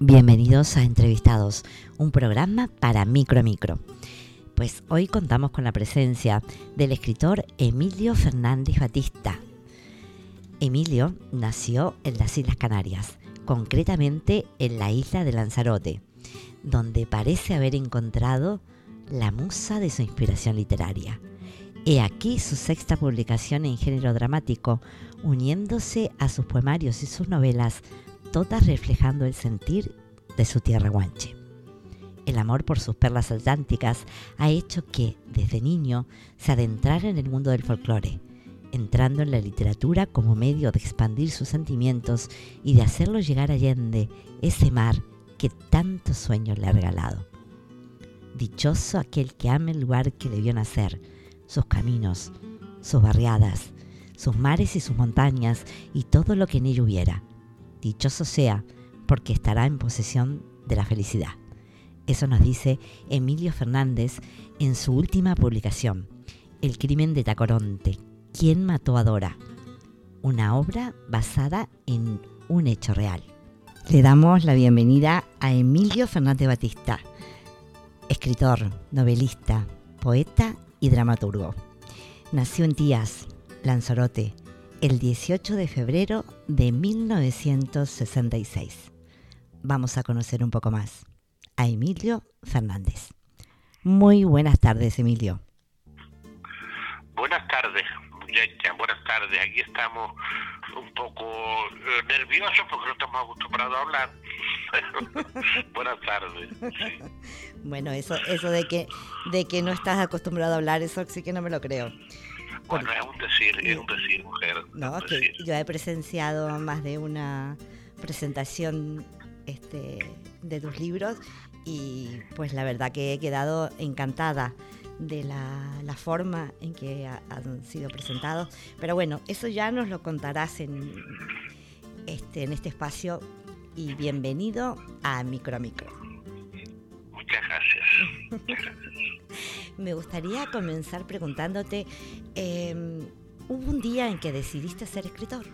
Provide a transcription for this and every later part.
Bienvenidos a Entrevistados, un programa para micro micro. Pues hoy contamos con la presencia del escritor Emilio Fernández Batista. Emilio nació en las Islas Canarias, concretamente en la isla de Lanzarote, donde parece haber encontrado la musa de su inspiración literaria. He aquí su sexta publicación en género dramático, uniéndose a sus poemarios y sus novelas todas reflejando el sentir de su tierra guanche. El amor por sus perlas atlánticas ha hecho que, desde niño, se adentrara en el mundo del folclore, entrando en la literatura como medio de expandir sus sentimientos y de hacerlo llegar Allende, ese mar que tantos sueños le ha regalado. Dichoso aquel que ame el lugar que le vio nacer, sus caminos, sus barriadas, sus mares y sus montañas y todo lo que en ello hubiera dichoso sea, porque estará en posesión de la felicidad. Eso nos dice Emilio Fernández en su última publicación, El crimen de Tacoronte, ¿Quién mató a Dora? Una obra basada en un hecho real. Le damos la bienvenida a Emilio Fernández Batista, escritor, novelista, poeta y dramaturgo. Nació en Tías, Lanzarote, el 18 de febrero de 1966. Vamos a conocer un poco más a Emilio Fernández. Muy buenas tardes, Emilio. Buenas tardes, muchacha, buenas tardes. Aquí estamos un poco eh, nerviosos porque no estamos acostumbrados a hablar. buenas tardes. Bueno, eso, eso de que de que no estás acostumbrado a hablar, eso sí que no me lo creo. Bueno, es un decir, es un decir, mujer. No, que yo he presenciado más de una presentación este, de tus libros y pues la verdad que he quedado encantada de la, forma en que han sido presentados. Pero bueno, eso ya nos lo contarás en este, en este espacio y bienvenido a Micro a Micro. Muchas gracias. Me gustaría comenzar preguntándote, em, ¿hubo un día en que decidiste ser escritor?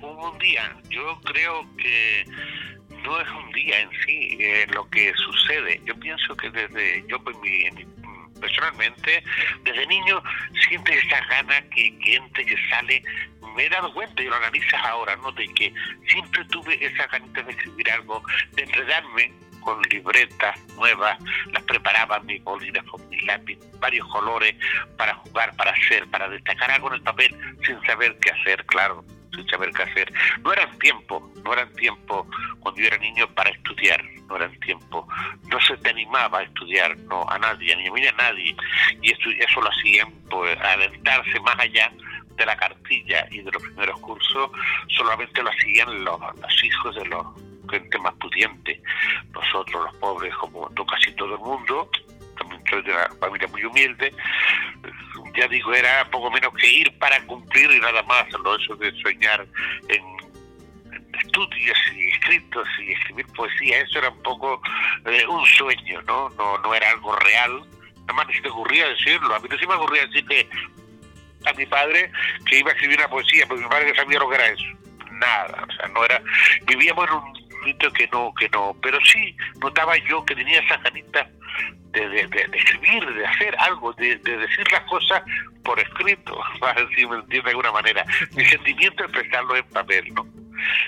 Hubo un día, yo creo que no es un día en sí eh, lo que sucede. Yo pienso que desde, yo personalmente, desde niño sientes esa gana que, que entra que sale. Me he dado cuenta, y lo analizas ahora, ¿no? De que siempre tuve esa ganita de escribir algo, de enredarme con libretas nuevas, las preparaba mis bolinas con mis lápiz, varios colores para jugar, para hacer, para destacar algo en el papel sin saber qué hacer, claro, sin saber qué hacer. No eran tiempo, no eran tiempo cuando yo era niño para estudiar, no eran tiempo, no se te animaba a estudiar, no, a nadie, ni a mí ni a nadie, y eso, eso lo hacían, pues, alentarse más allá de la cartilla y de los primeros cursos, solamente lo hacían los hijos de los gente más pudiente. Nosotros, los pobres, como casi todo el mundo, también soy de una familia muy humilde, ya digo, era poco menos que ir para cumplir y nada más, lo eso de soñar en, estudios y escritos y escribir poesía, eso era un poco eh, un sueño, ¿no? ¿no? No era algo real, nada más ni se me ocurría decirlo, a mí no se me ocurría decirle a mi padre que iba a escribir una poesía, porque mi padre sabía lo que era eso nada, o sea, no era, vivíamos en un que no, que no, pero sí notaba yo que tenía esas ganitas de, de, escribir, de hacer algo, de, decir las cosas por escrito, si me entiende de alguna manera. Mi sentimiento es expresarlo en papel, ¿no?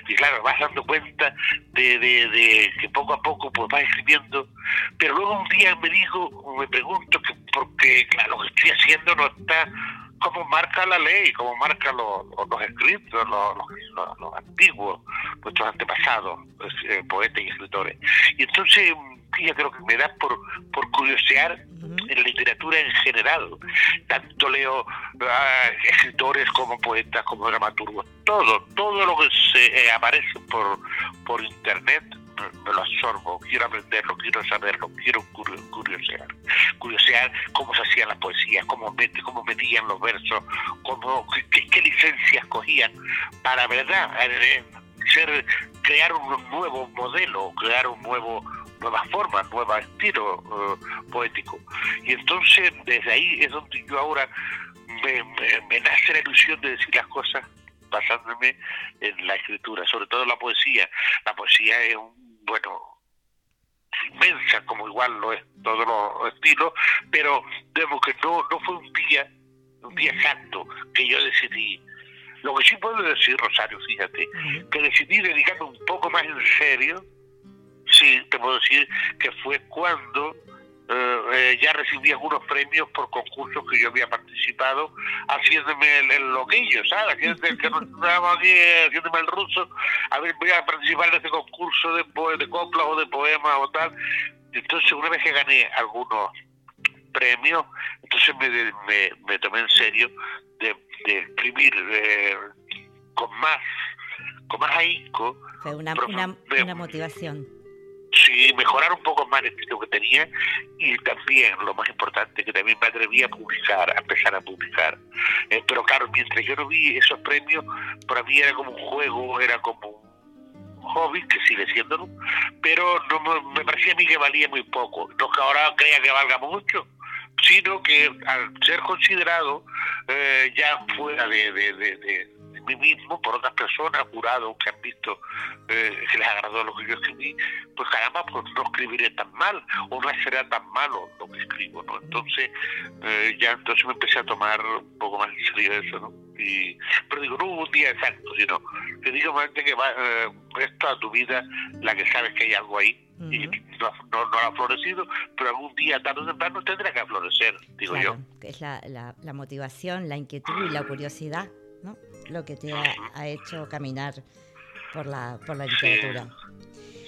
Y claro, vas dando cuenta de, de, que poco a poco pues vas escribiendo, pero luego un día me dijo, me pregunto, que porque claro, lo que estoy haciendo no está como marca la ley, como marca los, los escritos, los, los, antiguos, nuestros antepasados, pues, eh, poetas y escritores. Y entonces, yo creo que me da por, por curiosear en la literatura en general. Tanto leo ah, escritores como poetas, como dramaturgos, todo, todo lo que se eh, aparece por, por internet lo absorbo, quiero aprenderlo, quiero saberlo, quiero curiosear. Curiosear cómo se hacían las poesías, cómo, cómo metían los versos, cómo, qué, licencias cogían para, ¿verdad?, eh, ser, crear un nuevo modelo, crear un nuevo nuevas formas, nuevos estilo uh, poético. Y entonces desde ahí es donde yo ahora me, me, nace la ilusión de decir las cosas basándome en la escritura, sobre todo la poesía. La poesía es un, bueno, inmensa, como igual lo es todos los estilos, pero vemos que no, no fue un día, un día exacto que yo decidí. Lo que sí puedo decir, Rosario, fíjate, que decidí dedicarme un poco más en serio, sí, te puedo decir que fue cuando eh, eh, ya recibí algunos premios por concursos que yo había participado, haciéndome el, loquillo, ¿sabes? Que, que aquí eh, haciéndome el ruso, a ver, voy a participar en este concurso de, de coplas o de poemas o tal. Entonces, una vez que gané algunos premios, entonces me, me, me tomé en serio de, de escribir con más con más ahínco. Fue una, una, una motivación sí, mejorar un poco más el estilo que tenía y también, lo más importante, que también me atreví a publicar, a empezar a publicar. Eh, pero claro, mientras yo no vi esos premios, para mí era como un juego, era como un hobby, que sigue siéndolo, pero no me, parecía a mí que valía muy poco. No que ahora crea que valga mucho, sino que al ser considerado eh, ya fuera de, de mí mismo, por otras personas, jurados que han visto eh, que les agradó lo que yo escribí, pues caramba, pues no escribiré tan mal, o no será tan malo lo que escribo, ¿no? Entonces, eh, ya entonces me empecé a tomar un poco más en serio eso, ¿no? Y, pero digo, no hubo un día exacto, sino que digo que va, eh, es toda tu vida la que sabes que hay algo ahí y no, no, ha florecido, pero algún día, tarde o temprano, tendrá que florecer, digo yo. Es la, la, la motivación, la inquietud y la curiosidad ¿no? Lo que te ha, hecho caminar por la, por la literatura.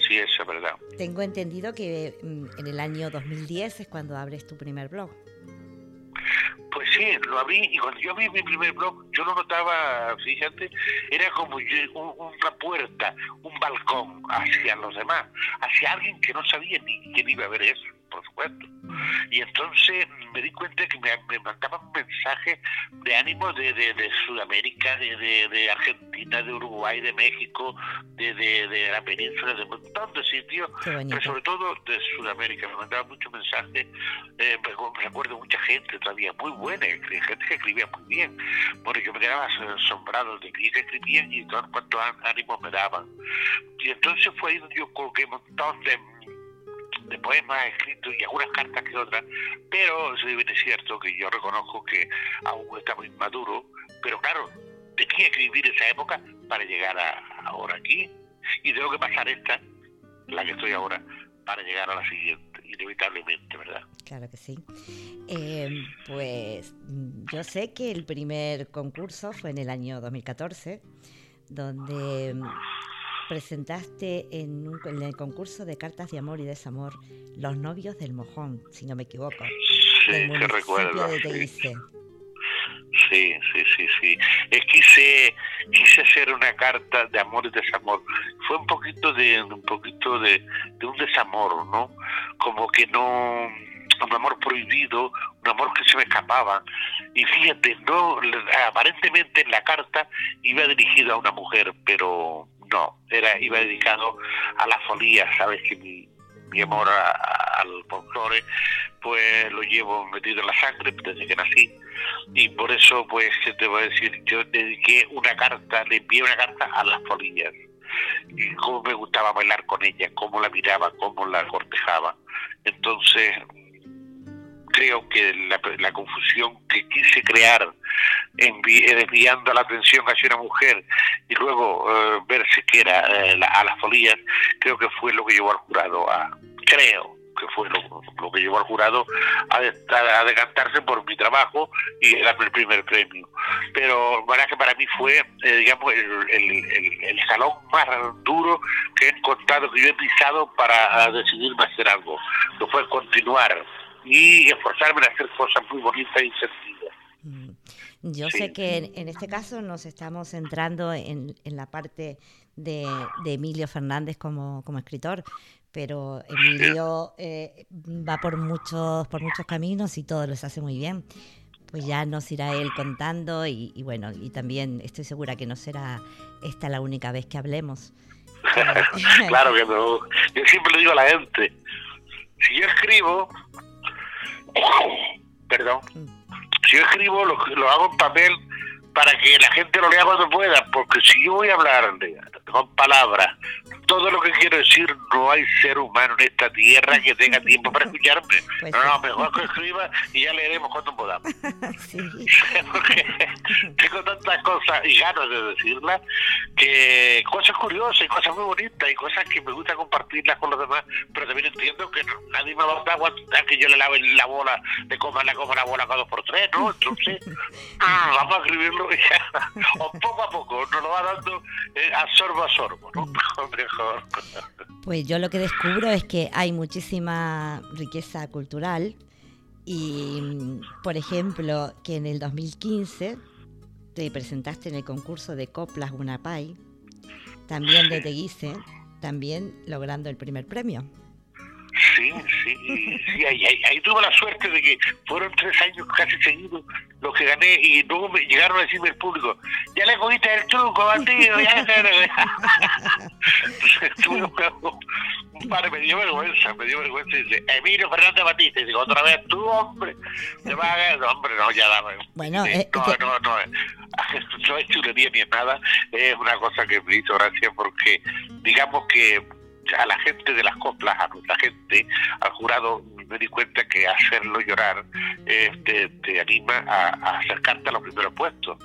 Sí, eso es verdad. Tengo entendido que mm, en el año 2010 es cuando abres tu primer blog. Pues sí, lo abrí y cuando yo abrí mi primer blog, yo lo notaba, fíjate, era como una puerta, un balcón hacia los demás, hacia alguien que no sabía ni quién iba a ver eso por supuesto. Y entonces me di cuenta que me, mandaban mensajes de ánimo de, de, Sudamérica, de, de, Argentina, de Uruguay, de México, de, la península, de un montón de sitios, pero sobre todo de Sudamérica. Me mandaban muchos mensajes, eh, me recuerdo mucha gente todavía muy buena, gente que escribía muy bien. Bueno, yo me quedaba asombrado de que escribían y todos cuantos ánimos me daban. Y entonces fue ahí donde yo coloqué un montón de de poemas escritos y algunas cartas que otras, pero es cierto que yo reconozco que aún está muy maduro, pero claro, tenía que escribir esa época para llegar a, ahora aquí y tengo que pasar esta, la que estoy ahora, para llegar a la siguiente, inevitablemente, ¿verdad? Claro que sí. Eh, pues yo sé que el primer concurso fue en el año 2014, donde presentaste en, el concurso de cartas de amor y desamor Los novios del mojón, si no me equivoco. Sí, te recuerdo. Sí, sí, sí, sí. Es quise, quise hacer una carta de amor y desamor. Fue un poquito de, un poquito de, de un desamor, ¿no? Como que no, un amor prohibido, un amor que se me escapaba. Y fíjate, no, aparentemente en la carta iba dirigido a una mujer, pero no, era iba dedicado a la folía, sabes que mi, amor al folclore pues lo llevo metido en la sangre desde que nací. Y por eso pues te voy a decir yo dediqué una carta le envié una carta a las folías. Y cómo me gustaba bailar con ella cómo la miraba cómo la cortejaba. Entonces creo que la, confusión que quise crear desviando la atención hacia una mujer y luego eh, verse que era eh, a las folías, creo que fue lo que llevó al jurado a, creo que fue lo, que llevó al jurado a, a, decantarse por mi trabajo y darme el primer premio. Pero verdad que para mí fue, eh, digamos, el, el, el, salón más duro que he encontrado, que yo he pisado para decidirme a hacer algo, que fue continuar y esforzarme en hacer cosas muy bonitas y sencillas. Mm. Yo sé que en, este caso nos estamos centrando en, en la parte de, de, Emilio Fernández como, como escritor, pero Emilio eh, va por muchos, por muchos caminos y todos los hace muy bien. Pues ya nos irá él contando y, y bueno, y también estoy segura que no será esta la única vez que hablemos. claro que no. Yo siempre le digo a la gente, si yo escribo, perdón, si yo escribo, lo, lo hago en papel para que la gente lo lea cuando pueda, porque si yo voy a hablar con palabras todo lo que quiero decir, no hay ser humano en esta tierra que tenga tiempo para escucharme. Pues no, no, mejor que escriba y ya leeremos cuando podamos. sí. Porque tengo tantas cosas y ganas de decirlas, que cosas curiosas y cosas muy bonitas y cosas que me gusta compartirlas con los demás, pero también entiendo que nadie me va a aguantar que yo le lave la bola, le coma, la coma la bola cada dos por tres, ¿no? Entonces, vamos a escribirlo ya, o poco a poco, nos lo va dando eh, a sorbo a sorbo, ¿no? Mejor. Pues yo lo que descubro es que hay muchísima riqueza cultural y, por ejemplo, que en el 2015 te presentaste en el concurso de Coplas Gunapay, también de Teguise, también logrando el primer premio. Sí, sí, sí, ahí, ahí, tuve la suerte de que fueron tres años casi seguidos los que gané y luego me llegaron a decirme el público, ya le cogiste el truco, bandido, ya tuve un padre me dio vergüenza, me dio vergüenza y dice, Emilio Fernández Batista, y digo, otra vez tú, hombre, te vas a no, hombre, no, ya dame. Bueno, eh, no, no, no, no es chulería ni nada, es una cosa que me hizo gracia porque digamos que a la gente de las coplas, a nuestra gente, al jurado, me di cuenta que hacerlo llorar este, te anima a, acercarte a los primeros puestos.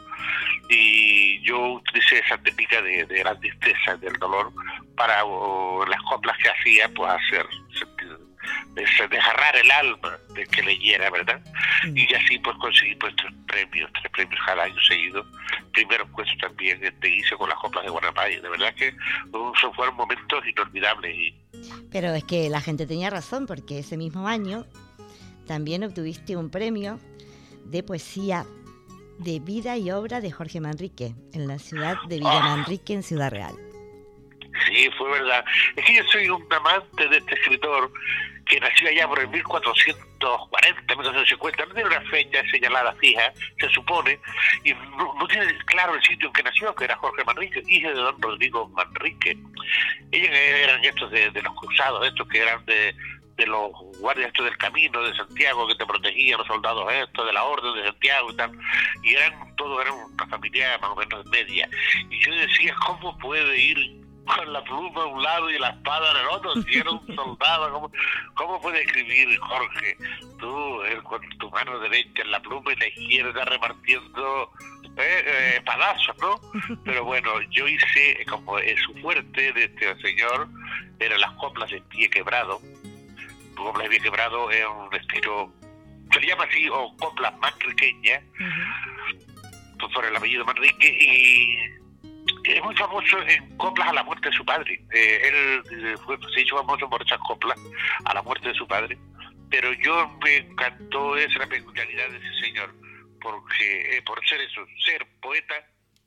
Y yo utilicé esa técnica de, de la tristeza, del dolor, para las coplas que hacía, pues hacer desgarrar el alma de que leyera, ¿verdad? Mm. Y así pues conseguí pues tres premios, tres premios cada año seguido. Primero puesto también te hice con las coplas de Guanapay. De verdad que fueron momentos inolvidables. Y... Pero es que la gente tenía razón porque ese mismo año también obtuviste un premio de poesía de vida y obra de Jorge Manrique en la ciudad de ah. Manrique en Ciudad Real. Sí, fue verdad. Es que yo soy un amante de este escritor que nació allá por el 1440, 1450, no tiene una fecha señalada fija, se supone, y no, tiene claro el sitio en que nació, que era Jorge Manrique, hijo de don Rodrigo Manrique. Ellos eran estos de, los cruzados, estos que eran de, los guardias estos del camino de Santiago que te protegían, los soldados estos de la orden de Santiago y tal, y eran todos eran una familia más o menos media. Y yo decía, ¿cómo puede ir con la pluma a un lado y la espada en el otro, si era un soldado, ¿cómo, cómo puede escribir Jorge? Tú, él con tu mano derecha en la pluma y la izquierda repartiendo eh, eh, espadazos, ¿no? Pero bueno, yo hice, como es su fuerte de este señor, eran las coplas de pie quebrado. Coplas de pie quebrado es un estilo, se le llama así, o coplas más pequeñas, por el apellido Manrique, y es muy famoso en coplas a la muerte de su padre. Eh, él eh, fue, se hizo famoso por esas coplas a la muerte de su padre. Pero yo me encantó esa peculiaridad de ese señor, porque eh, por ser eso, ser poeta,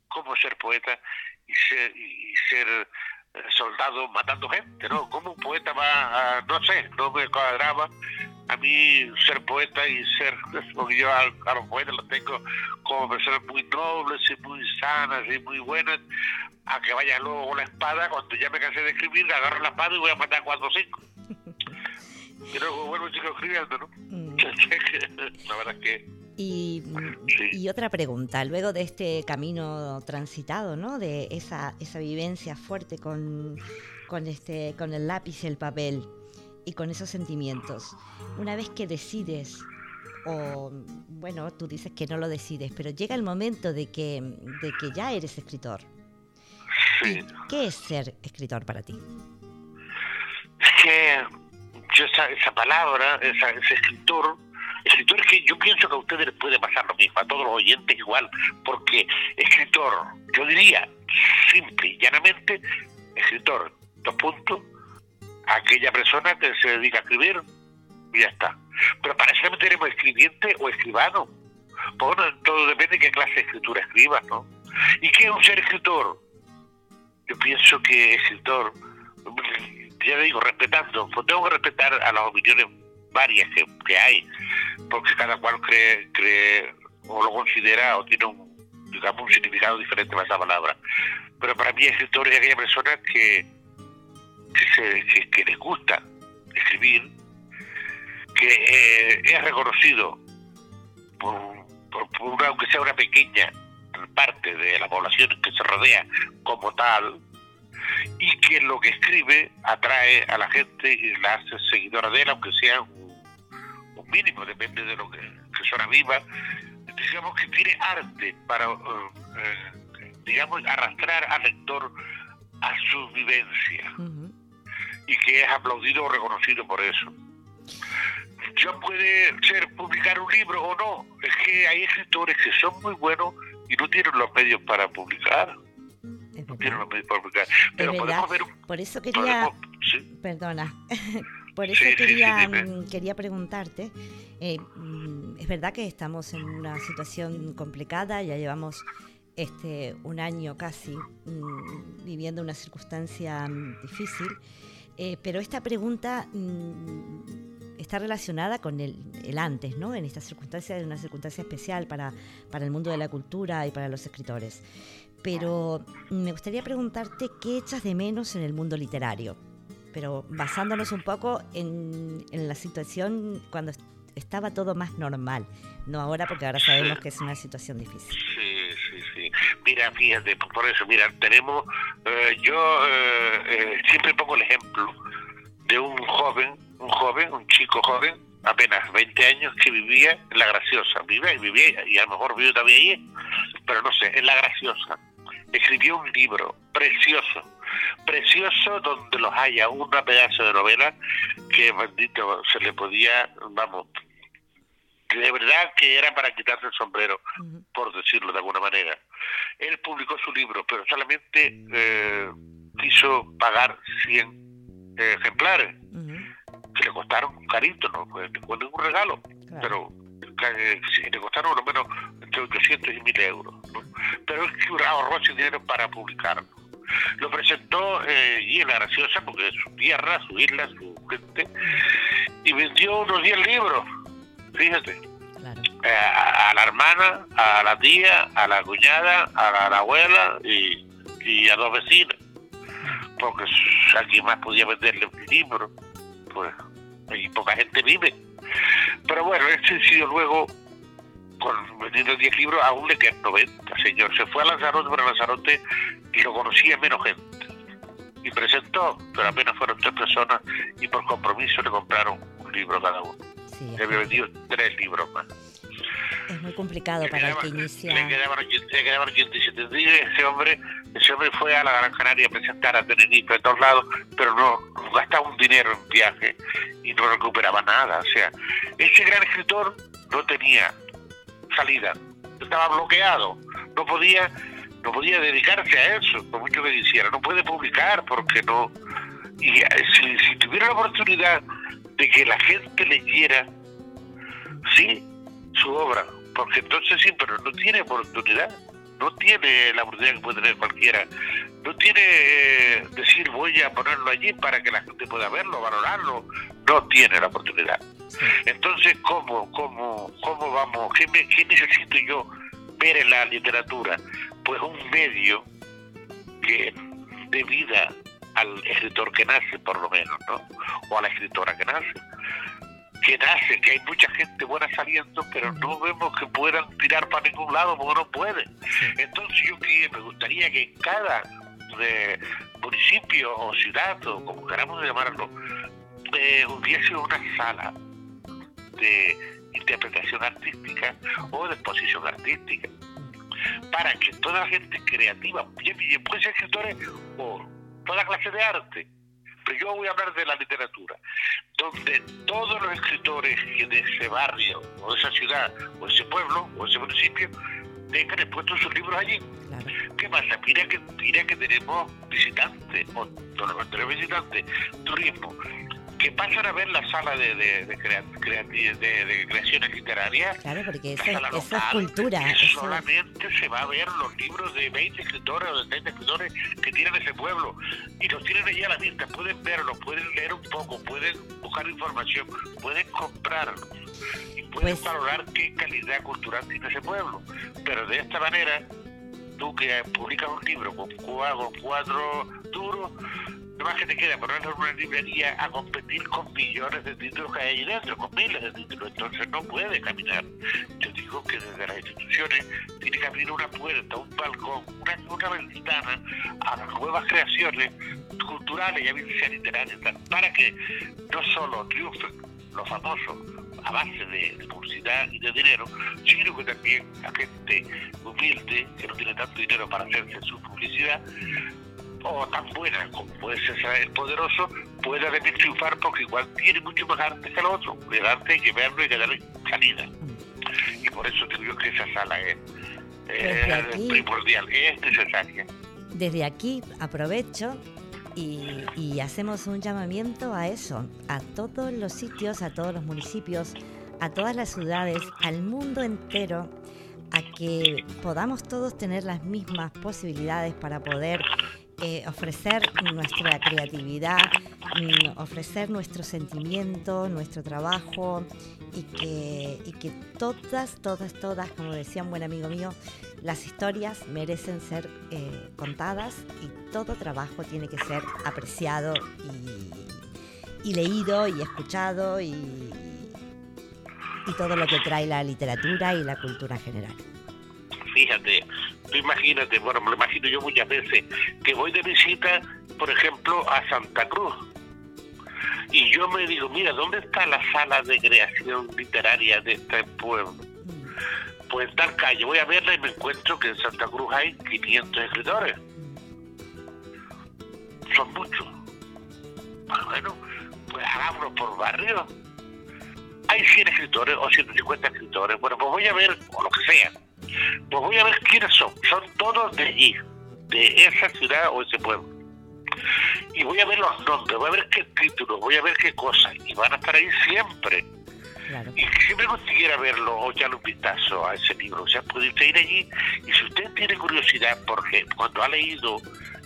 como ser poeta y ser, y ser soldado matando gente, ¿no? ¿Cómo un poeta va a, no sé, no me cuadraba a mí ser poeta y ser, porque yo a, los poetas los tengo como personas muy nobles y muy sanas y muy buenas, a que vayan luego con la espada, cuando ya me cansé de escribir, agarro la espada y voy a matar cuatro o cinco. y luego vuelvo sigo escribiendo, ¿no? Mm. la verdad es que... Y, y, otra pregunta, luego de este camino transitado, ¿no? De esa, esa vivencia fuerte con, con, este, con el lápiz y el papel, y con esos sentimientos. Una vez que decides, o bueno, tú dices que no lo decides, pero llega el momento de que, de que ya eres escritor. ¿Qué es ser escritor para ti? Es que yo esa, esa palabra, esa, ese escritor, escritor es que yo pienso que a ustedes les puede pasar lo mismo, a todos los oyentes igual, porque escritor, yo diría, simple y llanamente, escritor, dos puntos, aquella persona que se dedica a escribir y ya está. Pero para eso tenemos escribiente o escribano. Bueno, todo depende de qué clase de escritura escribas, ¿no? ¿Y qué es un ser escritor? Yo pienso que escritor, ya digo, respetando, pues tengo que respetar a las opiniones varias que, que hay, porque cada cual cree, cree o lo considera o tiene un, digamos, un significado diferente para esa palabra. Pero para mí escritor es aquella persona que que, que, les gusta escribir, que eh, es reconocido por, por, aunque sea una pequeña parte de la población que se rodea como tal, y que lo que escribe atrae a la gente y la hace seguidora de él, aunque sea un, mínimo, depende de lo que, que suena viva. Digamos que tiene arte para, eh, digamos, arrastrar al lector a su vivencia y que es aplaudido o reconocido por eso. Yo puede ser publicar un libro o no, es que hay escritores que son muy buenos y no tienen los medios para publicar. No tienen los medios para publicar. Pero podemos ver Por eso quería... Perdona. Por eso quería, mm, quería preguntarte, eh, mm, es verdad que estamos en una situación complicada, ya llevamos este un año casi mm, viviendo una circunstancia difícil, eh, pero esta pregunta está relacionada con el, el, antes, ¿no? En esta circunstancia, es una circunstancia especial para, para el mundo de la cultura y para los escritores. Pero me gustaría preguntarte qué echas de menos en el mundo literario, pero basándonos un poco en, en la situación cuando estaba todo más normal, no ahora porque ahora sabemos que es una situación difícil. Mira, fíjate, por eso, mira, tenemos, eh, yo eh, eh, siempre pongo el ejemplo de un joven un joven, un chico joven, apenas 20 años, que vivía en La Graciosa. Vivía y vivía, y a lo mejor vive todavía allí, pero no sé, en La Graciosa. Escribió un libro precioso, precioso donde los haya una pedazo de novela que, bendito, se le podía, vamos, de verdad que era para quitarse el sombrero, por decirlo de alguna manera. Él publicó su libro, pero solamente eh, quiso pagar 100 ejemplares que le costaron un carito, no fue ningún regalo, pero eh, le costaron por lo menos entre 800 y 1000 euros. Pero que ahorró ese dinero para publicarlo. Lo presentó eh, y en la graciosa, porque es su tierra, su isla, su gente, y vendió unos 10 libros, fíjate. Eh, a, la hermana, a la tía, a la cuñada, a la, abuela y, y, a dos vecinos. Porque aquí más podía venderle un libro pues y poca gente vive. Pero bueno, este decidió luego, con vendiendo 10 libros, aún le quedan 90, señor. Se fue a Lanzarote, pero Lanzarote y lo conocía menos gente. Y presentó, pero apenas fueron tres personas y por compromiso le compraron un libro cada uno. Sí, le había vendido tres libros más. Es muy complicado para el que inicia. Le quedaban, 87 días. Ese hombre, ese hombre fue a la Gran Canaria a presentar a Tenerife, a todos lados, pero no, gastaba un dinero en viaje y no recuperaba nada. O sea, ese gran escritor no tenía salida, estaba bloqueado, no podía, no podía dedicarse a eso, por mucho que quisiera, no puede publicar porque no. Y eh, si, si tuviera la oportunidad de que la gente leyera, sí, su obra, porque entonces sí, pero no tiene oportunidad, no tiene la oportunidad que puede tener cualquiera, no tiene eh, decir voy a ponerlo allí para que la gente pueda verlo, valorarlo, no tiene la oportunidad. Entonces, ¿cómo, cómo, cómo vamos? ¿Qué, ¿Qué necesito yo ver en la literatura? Pues un medio que dé vida al escritor que nace, por lo menos, ¿no? O a la escritora que nace que nace, que hay mucha gente buena saliendo, pero no vemos que puedan tirar para ningún lado porque no pueden. Entonces yo que me gustaría que en cada eh, municipio o ciudad, o como queramos llamarlo, eh, hubiese una sala de interpretación artística o de exposición artística para que toda la gente creativa, puede ser escritores o toda clase de arte, pero yo voy a hablar de la literatura, donde todos los escritores de ese barrio, o de esa ciudad, o ese pueblo, o ese municipio, tengan expuestos sus libros allí. ¿Qué pasa? Mira que, mira que tenemos visitantes, o no visitantes, turismo, que pasan a ver la sala de, de, de, de creaciones literarias. Claro, porque eso, es cultura. Solamente se va a ver los libros de 20 escritores o de 30 escritores que tienen ese pueblo. Y los tienen allí a la vista. Pueden verlos, pueden leer un poco, pueden buscar información, pueden comprarlos. Y pueden pues valorar qué calidad cultural tiene ese pueblo. Pero de esta manera, tú que publicas un libro con cuatro, cuatro duros, más que te queda ponerlo en una librería a competir con millones de títulos que hay ahí dentro, con miles de títulos. Entonces no puede caminar. Yo digo que desde las instituciones tiene que abrir una puerta, un balcón, una, una ventana a las nuevas creaciones culturales, y sean literarias, para que no solo triunfen los famosos a base de, publicidad y de dinero, sino que también la gente humilde, que no tiene tanto dinero para hacerse su publicidad, o tan buena como puede ser el poderoso, pueda venir triunfar porque igual tiene mucho más arte que el otro. El arte hay que verlo y que darle salida. Y por eso digo que esa sala es, primordial, es necesaria. Desde aquí aprovecho y, hacemos un llamamiento a eso, a todos los sitios, a todos los municipios, a todas las ciudades, al mundo entero, a que podamos todos tener las mismas posibilidades para poder eh, ofrecer nuestra creatividad, mm, ofrecer nuestro sentimiento, nuestro trabajo y que, y que todas, todas, todas, como decía un buen amigo mío, las historias merecen ser eh, contadas y todo trabajo tiene que ser apreciado y, y leído y escuchado y, y todo lo que trae la literatura y la cultura general. Fíjate, imagínate, bueno, me lo imagino yo muchas veces, que voy de visita, por ejemplo, a Santa Cruz. Y yo me digo, mira, ¿dónde está la sala de creación literaria de este pueblo? Pues en tal calle, voy a verla y me encuentro que en Santa Cruz hay 500 escritores. Son muchos. Bueno, pues hagámoslo por barrio. Hay 100 escritores o 150 escritores. Bueno, pues voy a ver, o lo que sea pues voy a ver quiénes son. Son todos de allí, de esa ciudad o ese pueblo. Y voy a ver los nombres, voy a ver qué títulos, voy a ver qué cosas. Y van a estar ahí siempre. Y si siempre consiguiera verlo o echarle un vistazo a ese libro. O sea, puede ir allí y si usted tiene curiosidad, porque cuando ha leído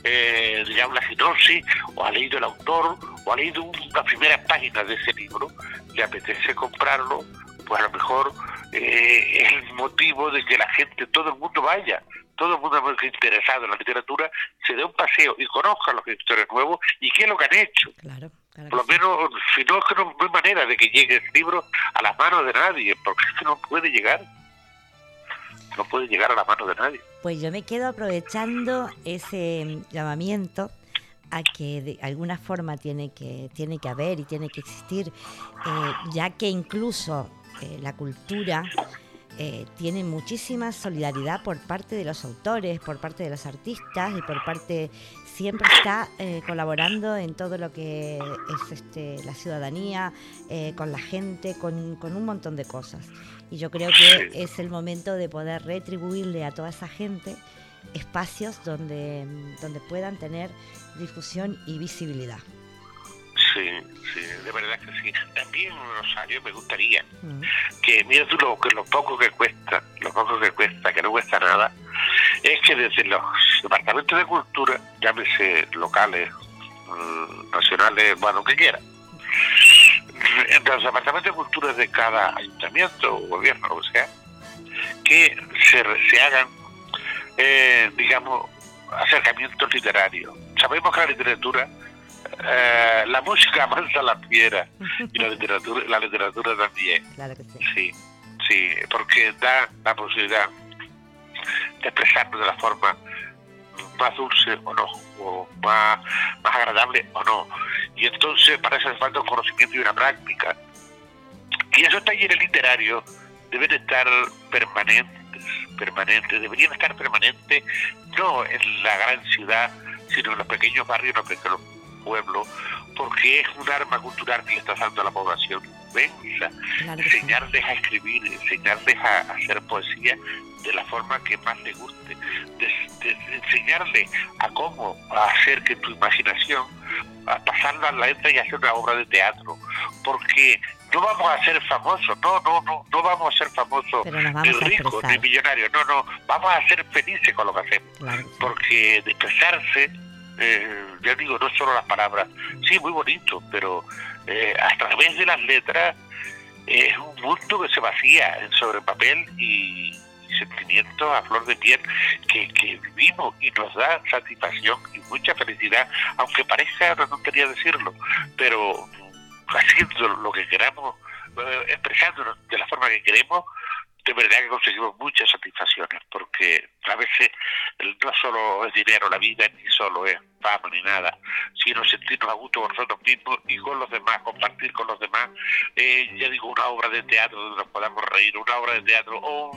eh, digamos, la sinopsis, o ha leído el autor, o ha leído una primera página de ese libro, le apetece comprarlo, pues a lo mejor eh, es el motivo de que la gente, todo el mundo vaya, todo el mundo interesado en la literatura, se dé un paseo y conozca a los escritores nuevos y qué es lo que han hecho. Por lo menos, si no, es que no, hay manera de que llegue ese libro a las manos de nadie, porque es que no puede llegar. No puede llegar a las manos de nadie. Pues yo me quedo aprovechando ese llamamiento a que de alguna forma tiene que tiene que haber y tiene que existir, eh, ya que incluso eh, la cultura eh, tiene muchísima solidaridad por parte de los autores, por parte de los artistas y por parte siempre está eh, colaborando en todo lo que es este, la ciudadanía, con la gente, con, con, un montón de cosas. Y yo creo que es el momento de poder retribuirle a toda esa gente espacios donde, donde puedan tener difusión y visibilidad. Sí, sí, de verdad que sí. También, Rosario, me gustaría mm. que, mira tú lo, que lo poco que cuesta, lo poco que cuesta, que no cuesta nada, es que desde los departamentos de cultura, llámese locales, mm, nacionales, bueno, que quiera, en los departamentos de cultura de cada ayuntamiento o gobierno, o sea, que se, se hagan, eh, digamos, acercamientos literarios. Sabemos que la literatura eh, la música amansa la fiera y la literatura, la literatura también. sí. sí. porque da la posibilidad de expresarnos de la forma más dulce o no, o más, más agradable o no. Y entonces para eso hace falta un conocimiento y una práctica. Y esos talleres literarios deben estar permanentes, permanentes, deberían estar permanentes no en la gran ciudad, sino en los pequeños barrios, en los pequeños pueblo, porque es un arma cultural que le está dando a la población. Inmensa. enseñarles a escribir, enseñarles a, hacer poesía de la forma que más les guste, de, enseñarles a cómo hacer que tu imaginación, a pasarla a la letra y hacer una obra de teatro, porque no vamos a ser famosos, no, no, no, no vamos a ser famosos ni ricos ni millonarios, no, no, vamos a ser felices con lo que hacemos, porque de expresarse eh, ya digo, no solo las palabras, sí, muy bonito, pero eh, a través de las letras es un mundo que se vacía sobre papel y, sentimientos a flor de piel que, que vivimos y nos da satisfacción y mucha felicidad, aunque parezca una tontería decirlo, pero haciendo lo que queramos, eh, expresándonos de la forma que queremos, de verdad que conseguimos muchas satisfacciones, porque a veces no solo es dinero la vida, ni solo es fama ni nada, sino sentirnos a gusto con nosotros mismos y con los demás, compartir con los demás, eh, ya digo, una obra de teatro donde nos podamos reír, una obra de teatro o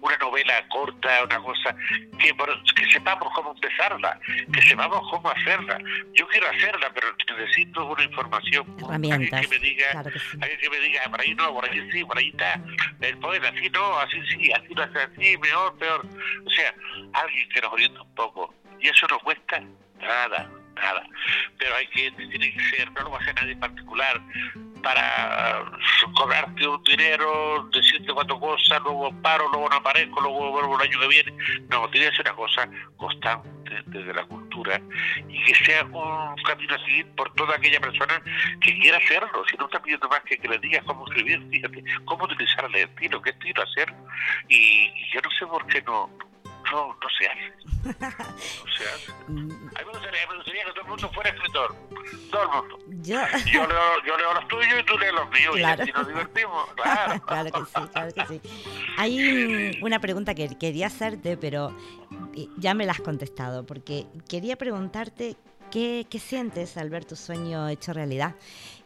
una novela corta, una cosa, que, que sepamos cómo empezarla, que sepamos cómo hacerla. Yo quiero hacerla, pero necesito una información. Herramientas. que me diga, claro que, sí. que me diga, por ahí no, por ahí sí, por ahí está. El poder así no, así sí, así no hace así, mejor, peor. O sea, alguien que nos oriente un poco. Y eso no cuesta nada, nada. Pero hay que, tiene que ser, no lo va a hacer nadie particular para cobrarte un dinero, decirte cuatro cosas, luego paro, luego no aparezco, luego vuelvo el año que viene. No, tiene que ser una cosa constante desde la cultura y que sea un camino a seguir por toda aquella persona que quiera hacerlo. Si no está pidiendo más que que le digas cómo escribir, fíjate, cómo utilizar el estilo, qué estilo hacer. Y, y yo no sé por qué no, no, no se hace. No se hace. A mí me gustaría, me gustaría que todo el mundo fuera escritor. Todo el mundo. Yo, yo, leo, yo leo los tuyos y tú lees los míos claro. y así nos divertimos. Claro. claro que sí, claro que sí. Hay una pregunta que quería hacerte, pero ya me la has contestado, porque quería preguntarte ¿Qué, ¿Qué, sientes al ver tu sueño hecho realidad?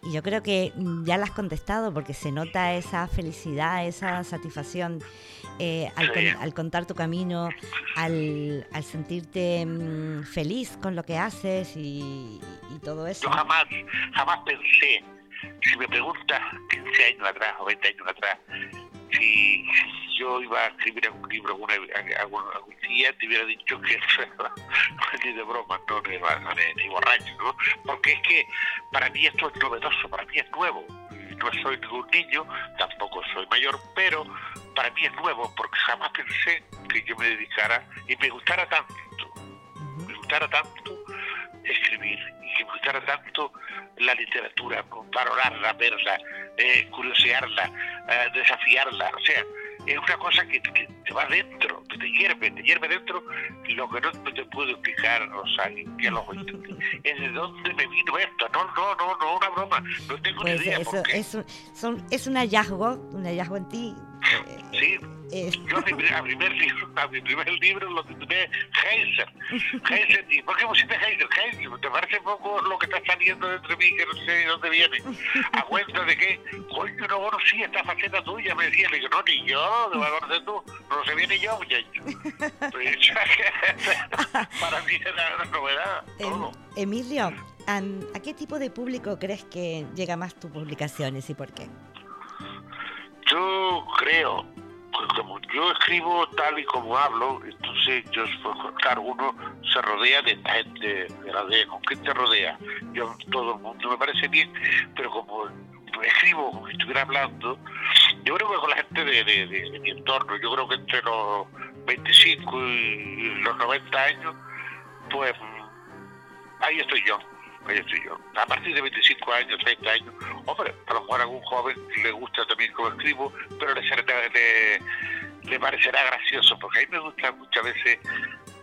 Y yo creo que ya la has contestado porque se nota esa felicidad, esa satisfacción eh, al, contar tu camino, al, al sentirte mm, feliz con lo que haces y, todo eso. Yo jamás, jamás pensé, si me preguntas 15 años atrás o 20 años atrás, si, yo iba a escribir algún libro alguna, algún, algún día, te hubiera dicho que ni de broma, no, ni, ni borracho, ¿no? Porque es que para mí esto es novedoso, para mí es nuevo. No soy ningún niño, tampoco soy mayor, pero para mí es nuevo porque jamás pensé que yo me dedicara y me gustara tanto, me gustara tanto escribir y que me gustara tanto la literatura, valorarla, verla, eh, curiosearla, desafiarla, o sea, es una cosa que, te va dentro, que te hierve, te hierve dentro y lo que no, te puedo explicar, Rosario, que lo es de dónde me vino esto, no, no, no, no, una broma, no tengo ni pues idea. Eso, es, un, son, es un hallazgo, un hallazgo en ti, Sí, eh. yo a mi, primer libro, a mi primer libro lo titulé Heiser. Heiser, ¿y por qué pusiste Heiser? Heiser, ¿te parece poco lo que está saliendo dentro de mí que no sé de dónde viene? A cuenta de que, coño, no conocí esta faceta tuya, me decía, le digo, no, ni yo, no a conocer tú, no se viene yo, muchacho. Pues, para mí era una novedad, todo. Emilio, ¿a qué tipo de público crees que llega más tus publicaciones y por qué? Yo creo, pues como yo escribo tal y como hablo, entonces yo, pues, claro, uno se rodea de gente, de la de, ¿con quién te rodea? Yo, todo el mundo me parece bien, pero como escribo como si estuviera hablando, yo creo que con la gente de, mi entorno, yo creo que entre los 25 y los 90 años, pues ahí estoy yo A partir de 25 años, 30 años, hombre, a lo mejor a algún joven le gusta también como escribo, pero le, le, le parecerá gracioso, porque a mí me gusta muchas veces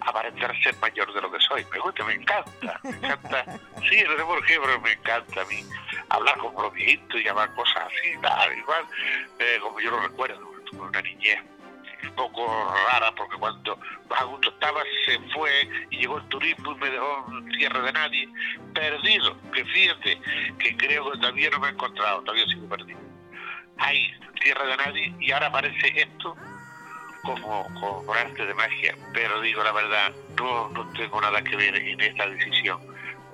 aparentar ser mayor de lo que soy. Me gusta, me encanta, me encanta. Sí, no sé por qué, pero me encanta a mí hablar con viejitos y llamar cosas así, tal, igual, eh, como yo lo recuerdo, una niñez poco rara porque cuando más estaba se fue y llegó el turismo y me dejó tierra de nadie, perdido, que fíjate que creo que todavía no me he encontrado, todavía sigo perdido. Ahí, tierra de nadie, y ahora aparece esto como, como arte de magia, pero digo la verdad, no, no tengo nada que ver en esta decisión.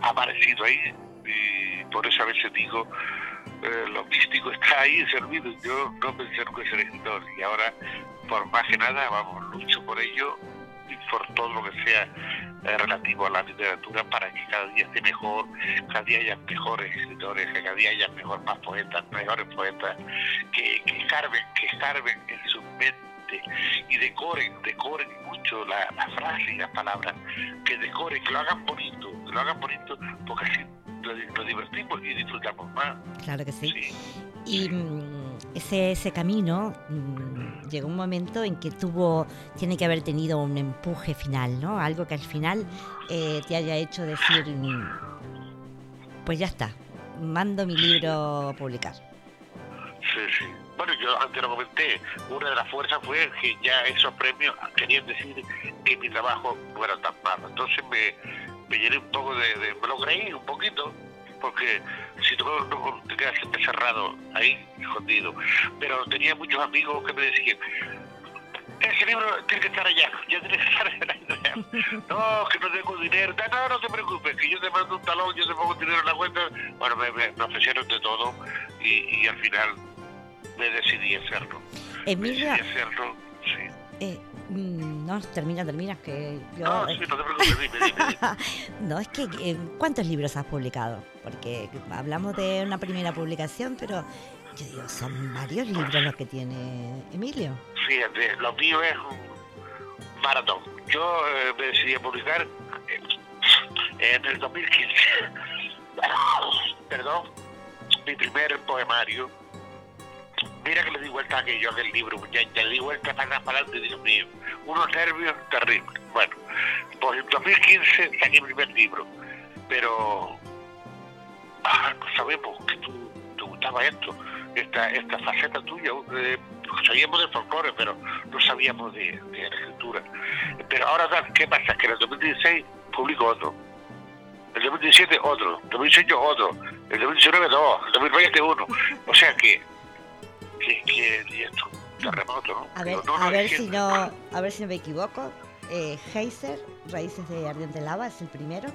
Ha aparecido ahí y por eso a veces digo, eh, lo místico está ahí servido. Yo no pensé nunca ser escritor y ahora por más que nada, vamos, lucho por ello y por todo lo que sea eh, relativo a la literatura para que cada día esté mejor, cada día haya mejores escritores, que cada día haya mejor, más poetas, mejores poetas, que, que escarben, que escarben en su mente y decoren, decoren mucho la, la frase y las palabras, que decoren, que lo hagan bonito, que lo hagan bonito, porque así lo, nos divertimos y disfrutamos más. Claro que sí. Y mm, ese, ese camino mm, llegó un momento en que tuvo, tiene que haber tenido un empuje final, ¿no? Algo que al final eh, te haya hecho decir, mm, pues ya está, mando mi libro a publicar. Sí, sí. Bueno, yo antes lo comenté, una de las fuerzas fue que ya esos premios querían decir que mi trabajo no era tan malo. Entonces me, me llené un poco de, de me lo creí un poquito, porque si tú no, te quedas siempre cerrado ahí, escondido. Pero tenía muchos amigos que me decían, ese libro tiene que estar allá, ya tiene que estar allá. No, que no tengo dinero, no, no te preocupes, que yo te mando un talón, yo te pongo dinero en la cuenta. Bueno, me, me, ofrecieron de todo y, y, al final me decidí hacerlo. Emilia, me decidí hacerlo, sí. Eh, no, termina, termina, que yo... No, sí, no te preocupes, dime, dime. dime. no, es que, eh, ¿cuántos libros has publicado? Porque hablamos de una primera publicación, pero yo digo, son varios libros los que tiene Emilio. Fíjate, lo mío es un maratón. Yo eh, me decidí a publicar en el 2015, perdón, mi primer poemario. Mira que le di vuelta a aquello del libro, ya, le di vuelta para para adelante, Dios mío, unos nervios terribles. Bueno, pues en 2015 saqué mi primer libro, pero ah, no sabemos que tú te gustaba esto, esta, esta faceta tuya. Eh, sabíamos de folclore, pero no sabíamos de, de escritura. Pero ahora, ¿qué pasa? Que en el 2016 publico otro. El 2017 otro, el 2018 otro, el 2019 dos, el 2020 uno. O sea que, y esto, terremoto, ¿no? A ver, no, a ver que- si no, a ver si no me equivoco. Eh, Heiser, Raíces de Ardiente Lava, es el primero.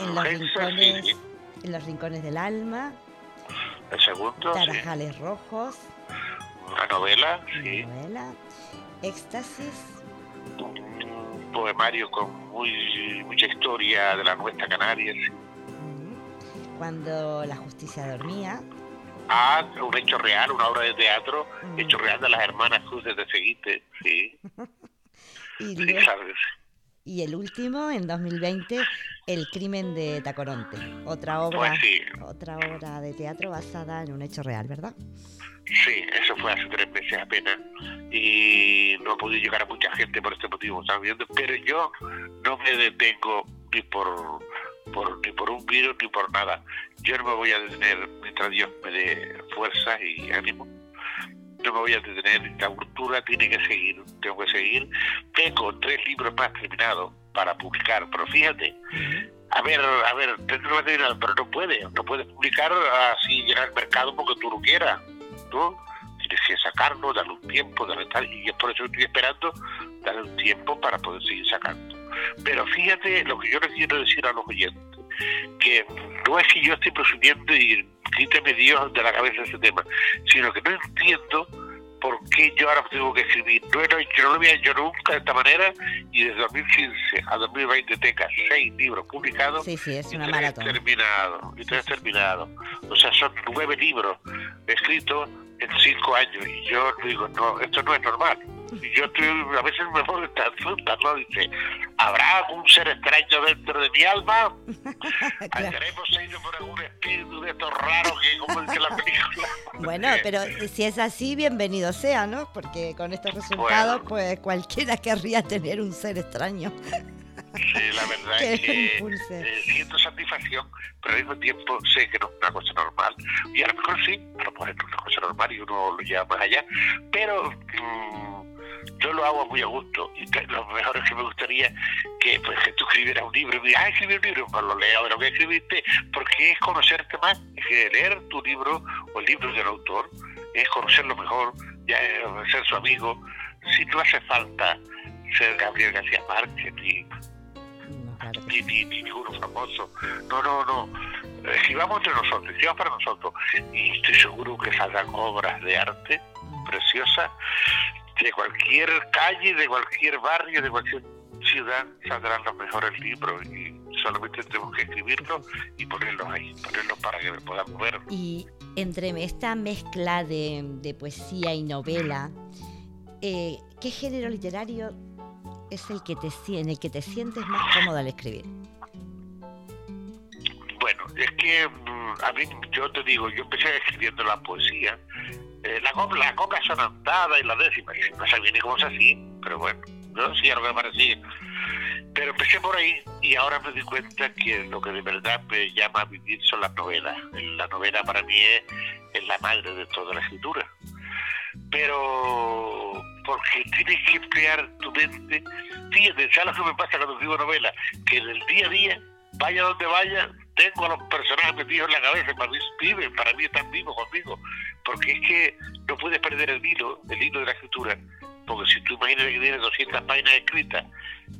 En los Heiser, rincones, sí, en los rincones del alma, el segundo, sí. Tarajales Rojos, una novela, sí, novela, Éxtasis, un poemario con muy mucha historia de la nuestra Canarias. Cuando la justicia dormía, Ah, un hecho real, una obra de teatro, Mm. hecho real de las hermanas Cruces de Seguite, sí, y, sí, el último, en 2020, El crimen de Tacoronte, otra obra, Pues sí, otra obra de teatro basada en un hecho real, ¿verdad? sí, eso fue hace tres meses apenas y no he podido llegar a mucha gente por este motivo, ¿estás viendo? Pero yo no me detengo ni por, por ni por un virus ni por nada. Yo no me voy a detener mientras Dios me dé fuerza y ánimo. No me voy a detener, la cultura tiene que seguir, tengo que seguir. Tengo tres libros más terminados para publicar, pero fíjate, a ver, a ver, pero no puede, no puedes publicar así llegar al mercado porque tú no quieras, ¿no? Tienes que sacarlo, darle un tiempo, darle tal, y es por eso que estoy esperando darle un tiempo para poder seguir sacando. Pero fíjate lo que yo les quiero decir a los oyentes, que no es que yo esté presumiendo y quíteme Dios de la cabeza ese tema, sino que no entiendo por qué yo ahora tengo que escribir. No, no, yo no lo había hecho nunca de esta manera y desde 2015 a 2020 tenga seis libros publicados Sí, sí, es y tres maratón. terminados. Y tres terminados. O sea, son nueve libros escritos en cinco años. Y yo digo, no, esto no es normal. Y yo estoy, a veces me pongo esta fruta, ¿no? Dice, ¿habrá algún ser extraño dentro de mi alma? Claro. ¿Estaremos seguidos por algún espíritu de estos raros que, como dice la película? Bueno, pero si es así, bienvenido sea, ¿no? Porque con estos resultados, Bueno. pues cualquiera querría tener un ser extraño Sí, la verdad que es que eh, siento satisfacción, pero al mismo tiempo sé que no es una cosa normal. Y a lo mejor sí, a lo mejor es una cosa normal y uno lo lleva más allá, pero mm, yo lo hago muy a gusto. Y lo mejor es que me gustaría que, pues, que tú escribieras un libro y me digas, ah, escribí un libro, pues lo leo, pero que escribiste, porque es conocerte más, es que leer tu libro o el libro del autor es conocerlo mejor, ya es ser su amigo. Si no hace falta ser Gabriel García Márquez que ni, ni, ni ninguno famoso. No, no, no. Escribamos entre nosotros, escribamos para nosotros. Y estoy seguro que saldrán obras de arte sí. preciosas de cualquier calle, de cualquier barrio, de cualquier ciudad, saldrán los mejores libros. Y solamente tenemos que escribirlos y ponerlos ahí, ponerlos para que podamos verlos. Y entre esta mezcla de, de poesía y novela, eh, ¿qué género literario es el que te, en el que te sientes más cómodo al escribir? Bueno, es que mm, a mí, yo te digo, yo empecé escribiendo la poesía. Eh, la, copla, la copla sonantada y la décima, no sabía ni cómo se hacía, pero bueno, decía lo que me parecía. Pero empecé por ahí y ahora me di cuenta que lo que de verdad me llama a vivir son las novelas. La novela para mí es, es la madre de toda la escritura. Pero porque tienes que emplear tu mente. Fíjate, ¿sabes lo que me pasa cuando escribo novela? Que en el día a día, vaya donde vaya, tengo a los personajes metidos en la cabeza, para mí viven, para mí están vivos conmigo. Porque es que no puedes perder el hilo, el hilo de la escritura. Porque si tú imaginas que tienes 200 páginas escritas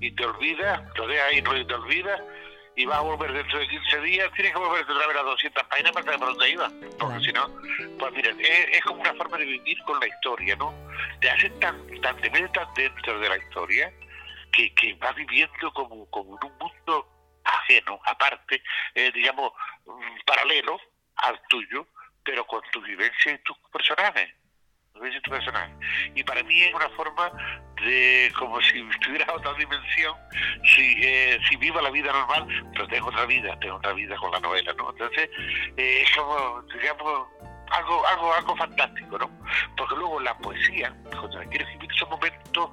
y te olvidas, lo dejas ahí y te olvidas, y vas a volver dentro de 15 días, tienes que volver otra vez a 200 páginas para saber por dónde iba. Porque si no, pues mira, es, como una forma de vivir con la historia, ¿no? Te hace tan, tan, te metes tan dentro de la historia que, que vas viviendo como, como en un mundo aparte, eh, digamos, mm, paralelo al tuyo, pero con tu vivencia y tus personajes. Y para mí es una forma de, como si estuviera otra dimensión, si, eh, si vivo la vida normal, pero tengo otra vida, tengo otra vida con la novela, ¿no? Entonces, eh, es como, digamos, algo, algo, algo fantástico, ¿no? Porque luego la poesía, cuando quieres escribir esos momentos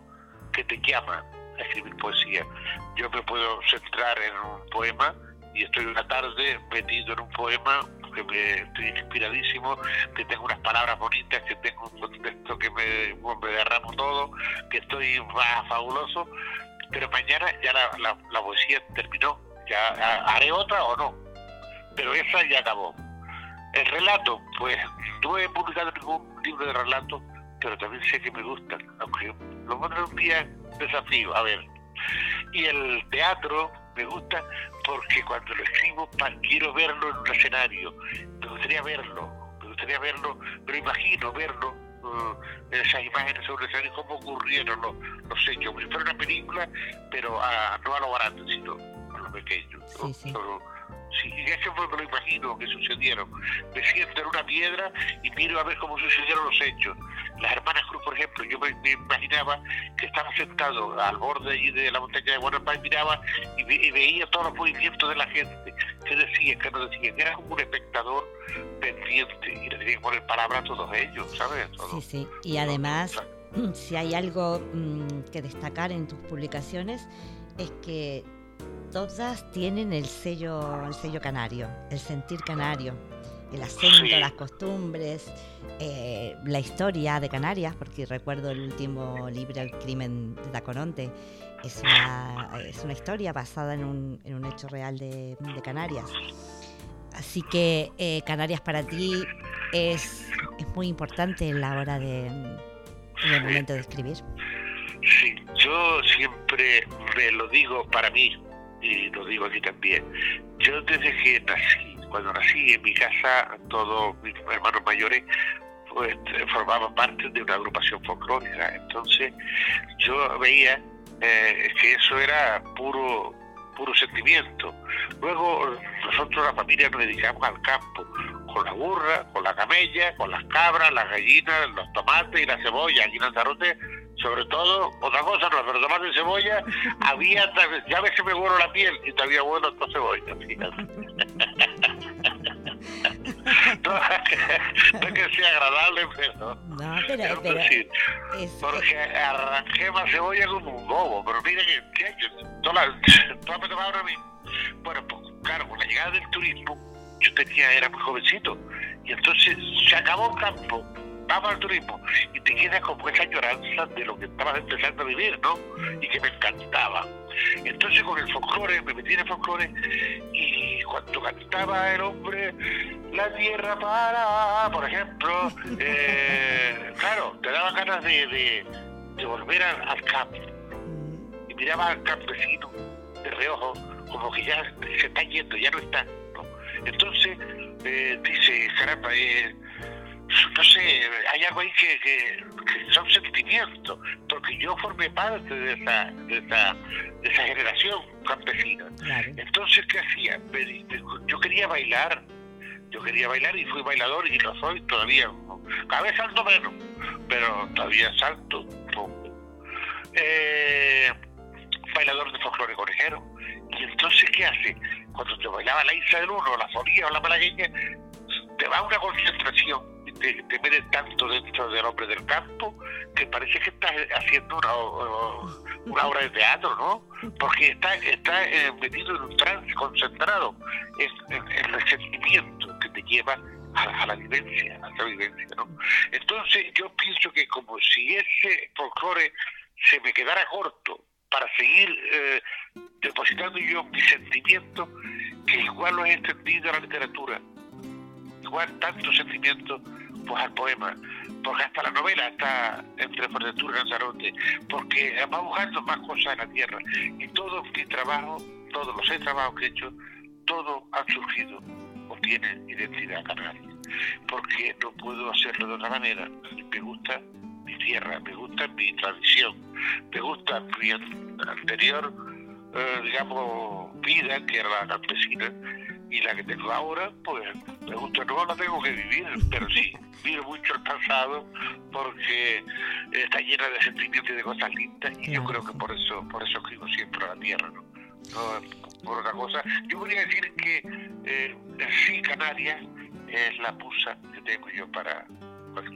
que te llaman a escribir poesía, yo me puedo centrar en un poema y estoy una tarde metido en un poema que me estoy inspiradísimo, que tengo unas palabras bonitas, que tengo un contexto que me, me derramo todo, que estoy fabuloso, pero mañana ya la, la, poesía terminó, ya haré otra o no, pero esa ya acabó. El relato, pues no he publicado ningún libro de relato, pero también sé que me gustan, aunque lo pondré un día desafío, a ver. Y el teatro, me gusta porque cuando lo escribo quiero verlo en un escenario, me gustaría verlo, me gustaría verlo, pero imagino verlo, uh, esas imágenes sobre el escenario, cómo ocurrieron los, los hechos, como si fuera una película, pero no a lo barato, sino a lo pequeño. Sí, eso fue me lo imagino que sucedieron. Me siento en una piedra y miro a ver cómo sucedieron los hechos. Las hermanas Cruz, por ejemplo, yo me, imaginaba que estaba sentado al borde allí de la montaña de Guanajuato y miraba y, veía todos los movimientos de la gente, que decían, que no decían. Era como un espectador pendiente y le tenía que poner palabras a todos ellos, ¿sabes? sí, sí. Y además, si hay algo mm, que destacar en tus publicaciones, es que todas tienen el sello, el sello canario, el sentir canario, el acento, las costumbres, eh, la historia de Canarias, porque recuerdo el último libro, El crimen de Tacoronte, es una, es una historia basada en un, en un hecho real de, Canarias. Así que eh, Canarias para ti es, es muy importante en la hora de, en el momento de escribir. Sí, yo siempre me lo digo para mí, y lo digo aquí también. Yo desde que nací, cuando nací en mi casa, todos mis hermanos mayores pues, formaban parte de una agrupación folclórica. Entonces yo veía eh, que eso era puro puro sentimiento. Luego nosotros la familia nos dedicamos al campo, con la burra, con la camella, con las cabras, las gallinas, los tomates y la cebolla. Aquí en Lanzarote sobre todo, otra cosa no, pero tomate cebolla, había, ya a veces me vuelo la piel y todavía bueno esta cebolla, fíjate. no, es que sea agradable, pero... No, pero... pero, es, porque arranqué más cebolla como un bobo, pero mira que, que todas me tomaron a mí. Bueno, pues claro, con la llegada del turismo, yo tenía, era muy jovencito, y entonces se acabó el campo, al turismo y te quedas como esa añoranza de lo que estabas empezando a vivir, ¿no? Y que me encantaba. Entonces con el folclore, me metí en el folclore y cuando cantaba el hombre, la tierra para, por ejemplo, eh, claro, te daba ganas de, de, volver al, campo y miraba al campesino de reojo como que ya se está yendo, ya no está. ¿no? Entonces eh, dice, caramba, eh, no sé, hay algo ahí que, que, son sentimientos, porque yo formé parte de esa, de esa, de esa generación campesina. Entonces, ¿qué hacía? Yo quería bailar, yo quería bailar y fui bailador y lo soy todavía. Cada vez salto menos, pero todavía salto. Eh, bailador de folclore conejero. Y entonces, ¿qué hace? cuando te bailaba la Isla del Uno, la Foría o la Malagueña, te va una concentración te, te metes tanto dentro del hombre del campo que parece que estás haciendo una, una obra de teatro, ¿no? Porque está, está eh, metido en un trance concentrado en, el sentimiento que te lleva a, la vivencia, a la vivencia, ¿no? Entonces yo pienso que como si ese folclore se me quedara corto para seguir eh, depositando yo mis sentimientos, que igual lo he extendido a la literatura, igual tantos sentimientos pues al poema, porque hasta la novela está entre Fortentura y Lanzarote, porque va buscando más cosas en la tierra. Y todo mi trabajo, todos los seis trabajos que he hecho, todos han surgido o tienen identidad canaria. Porque no puedo hacerlo de otra manera. Me gusta mi tierra, me gusta mi tradición, me gusta mi anterior, eh, digamos, vida, que era la campesina, y la que tengo ahora, pues me gusta, no la tengo que vivir, pero sí, vivo mucho el pasado porque está llena de sentimientos y de cosas lindas y yo creo que por eso por eso escribo siempre a la tierra, ¿no? por otra cosa. Yo podría decir que eh, sí, Canarias es la pusa que tengo yo para,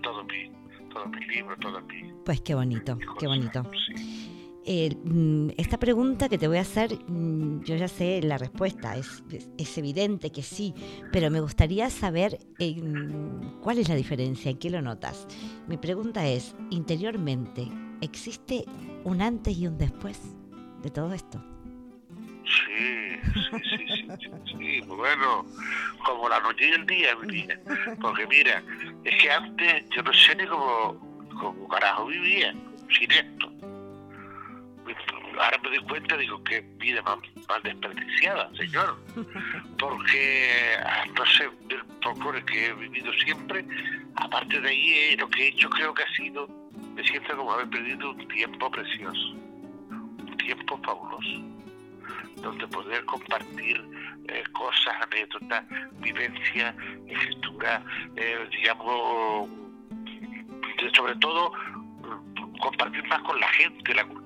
todos mis todo mi libros, todo mi... Pues qué bonito, qué bonito. Eh, mm, esta pregunta que te voy a hacer, mm, yo ya sé la respuesta, es, es, evidente que sí, pero me gustaría saber eh, cuál es la diferencia, en qué lo notas. Mi pregunta es, interiormente, ¿existe un antes y un después de todo esto? Sí, sí, sí, sí, sí, bueno, como la noche y el día, porque mira, es que antes yo no sé ni cómo, cómo carajo vivía sin esto ahora me doy cuenta, digo, qué vida más, desperdiciada, señor. Porque, ah, no sé, del folclore que he vivido siempre, aparte de ahí, eh, lo que he hecho creo que ha sido, me siento como haber perdido un tiempo precioso, un tiempo fabuloso, donde poder compartir eh, cosas, anécdotas, vivencia, escritura, eh, digamos, sobre todo compartir más con la gente la cultura,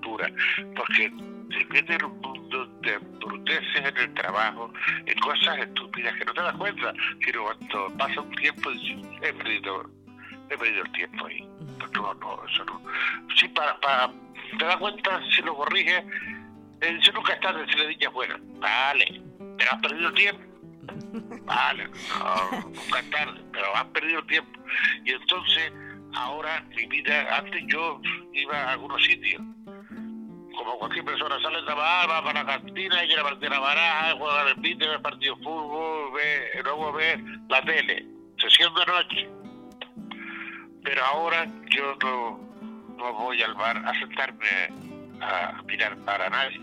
porque se mete en un mundo de bruteces en el trabajo, en cosas estúpidas que no te das cuenta, sino cuando pasa un tiempo he perdido, he perdido el tiempo ahí. No, no, eso no. Sí, para, para te das cuenta si lo corriges, eh, si nunca estás en dices bueno, vale, pero has perdido tiempo. Vale, no, nunca tarde, pero has perdido tiempo. Y entonces ahora mi vida, antes yo iba a algunos sitios, como cualquier persona, sale a trabajar, va para la cantina, quiere partir la baraja, juega el pite, ve partido de fútbol, ve, luego ve la tele, sesión de noche. Pero ahora yo no, no voy al bar a sentarme a mirar para nadie.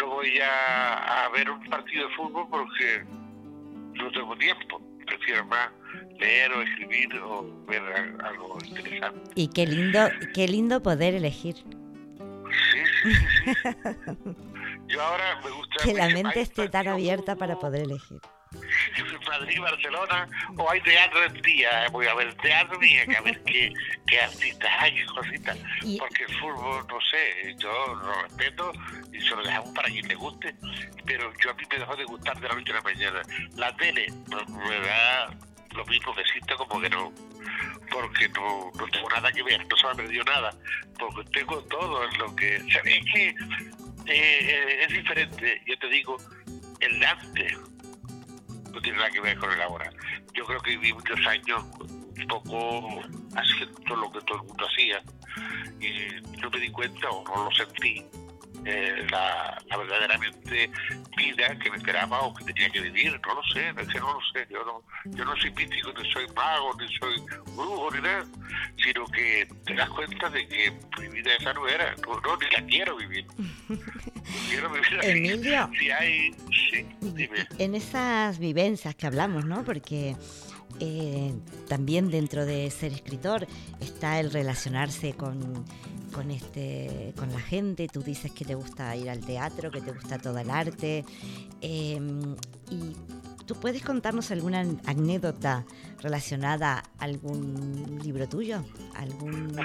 No voy a, a ver un partido de fútbol porque no tengo tiempo. Prefiero más leer o escribir o ver algo interesante. Y qué lindo, qué lindo poder elegir. Sí, sí, sí. Yo ahora me gusta... Que la mente esté tan abierta para poder elegir. Madrid, Barcelona, o hay teatro en día, voy a ver teatro y a ver qué, qué artistas hay, qué cositas. Porque el fútbol, no sé, yo lo respeto y se lo dejamos para quien le guste, pero yo a mí me dejó de gustar de la noche a la mañana. La tele, pues, me da lo mismo que existe como que no, porque no, no tengo nada que ver, no se me ha perdido nada, porque tengo todo en lo que... es que eh, eh, es diferente, yo te digo, el antes no tiene nada que ver con el ahora. Yo creo que viví muchos años un poco haciendo lo que todo el mundo hacía y no me di cuenta o no lo sentí eh, la, verdaderamente vida que me esperaba o que tenía que vivir, no lo sé, no, no lo sé, yo no, yo no soy místico, ni soy mago, ni soy brujo, ni nada, sino que te das cuenta de que mi vida esa no era, no, ni la quiero vivir. quiero vivir Emilio, si hay, sí, dime. en esas vivencias que hablamos, ¿no? Porque eh, también dentro de ser escritor está el relacionarse con, con, este, con la gente. Tú dices que te gusta ir al teatro, que te gusta todo el arte. Em, y tú puedes contarnos alguna anécdota relacionada a algún libro tuyo, algún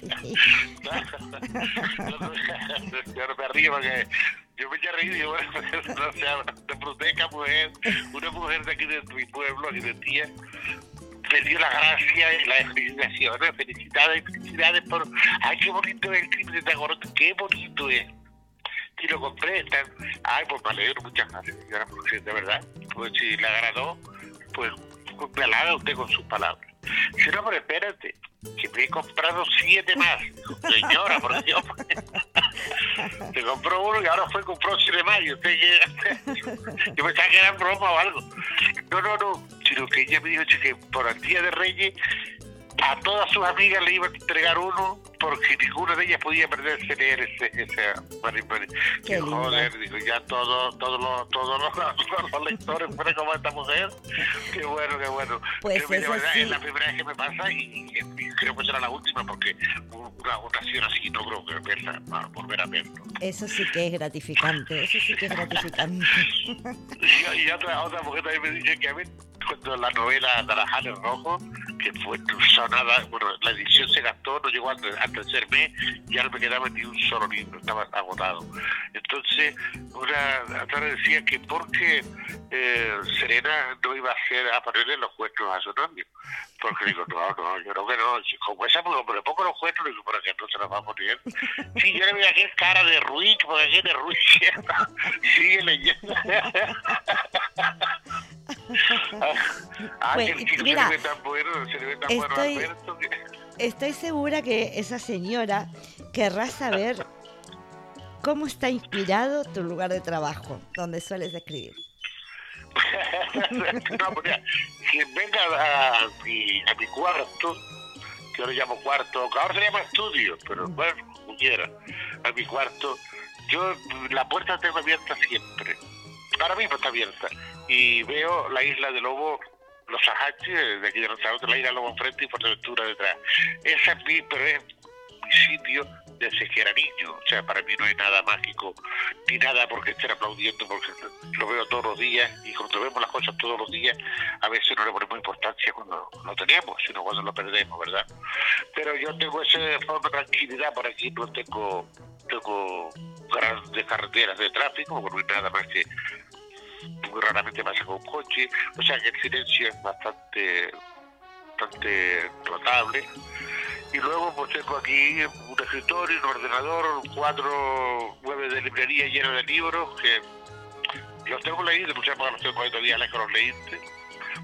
sí. yo no me río porque yo me he reído y yo, bueno, o sea, te proteja mujer, una mujer de aquí de mi pueblo, aquí de tía, me dio la gracia y las felicitaciones, felicidades, felicidades por, ay, qué bonito es el crimen de Tagorón, qué bonito es. Si lo compré, están, ay, pues me alegro, muchas gracias, señora de verdad. Pues si le agradó, pues me halaga usted con sus palabras. Si no, pero espérate, que me he comprado siete más. Señora, por Dios. Se compró uno y ahora fue y compró siete más. Y usted Yo pensaba que era broma o algo. No, no, no. Sino que ella me dijo que por el Día de Reyes a todas sus amigas le iba a entregar uno porque ninguna de ellas podía perderse leer ese, ese joder, digo, ya todos todo los, todos los, los lectores fueron como esta mujer. Qué bueno, qué bueno. Pues. Es la primera vez que me pasa y, creo que será la última porque una votación así no creo que verla, volver a verlo. Eso sí que es gratificante, eso sí que es gratificante. y, y otra, otra mujer también me dice que a mí cuando la novela Naranjales Rojo, que fue sonada, bueno, la edición se gastó, no llegó al, tercer mes y ahora me quedaba ni un solo libro, estaba agotado. Entonces, una tarde decía que porque eh, Serena no iba a hacer a ponerle los cuentos a su novio. Porque digo, no, no, yo creo que no. Como esa, pues, le pongo los cuentos, digo, que no se los va a poner. Sí, yo le veía que es cara de Ruiz, porque aquí de Ruiz, sigue leyendo. pues, mira, estoy, estoy segura que esa señora querrá saber cómo está inspirado tu lugar de trabajo, donde sueles escribir. no, porque quien venga a mi, a mi cuarto, que le llamo cuarto, que ahora se llama estudio, pero bueno, como quiera, a mi cuarto, yo la puerta tengo abierta siempre. Ahora mismo está abierta y veo la isla de Lobo, los Ajaches, de aquí de Lanzarote, la de Lobo enfrente y Fuerteventura detrás. Esa es mi, pero es mi sitio era niño. O sea, para mí no hay nada mágico, ni nada porque estar aplaudiendo, porque lo veo todos los días y cuando vemos las cosas todos los días, a veces no le ponemos importancia cuando lo tenemos, sino cuando lo perdemos, ¿verdad? Pero yo tengo esa forma de tranquilidad, por aquí no tengo, tengo grandes carreteras de tráfico, porque no hay nada más que muy raramente pasa con coche, o sea que el silencio es bastante, bastante notable. Y luego pues tengo aquí un escritorio, un ordenador, cuatro muebles de librería llenos de libros que los tengo leídos, muchas veces los tengo ahí todavía que los leíste,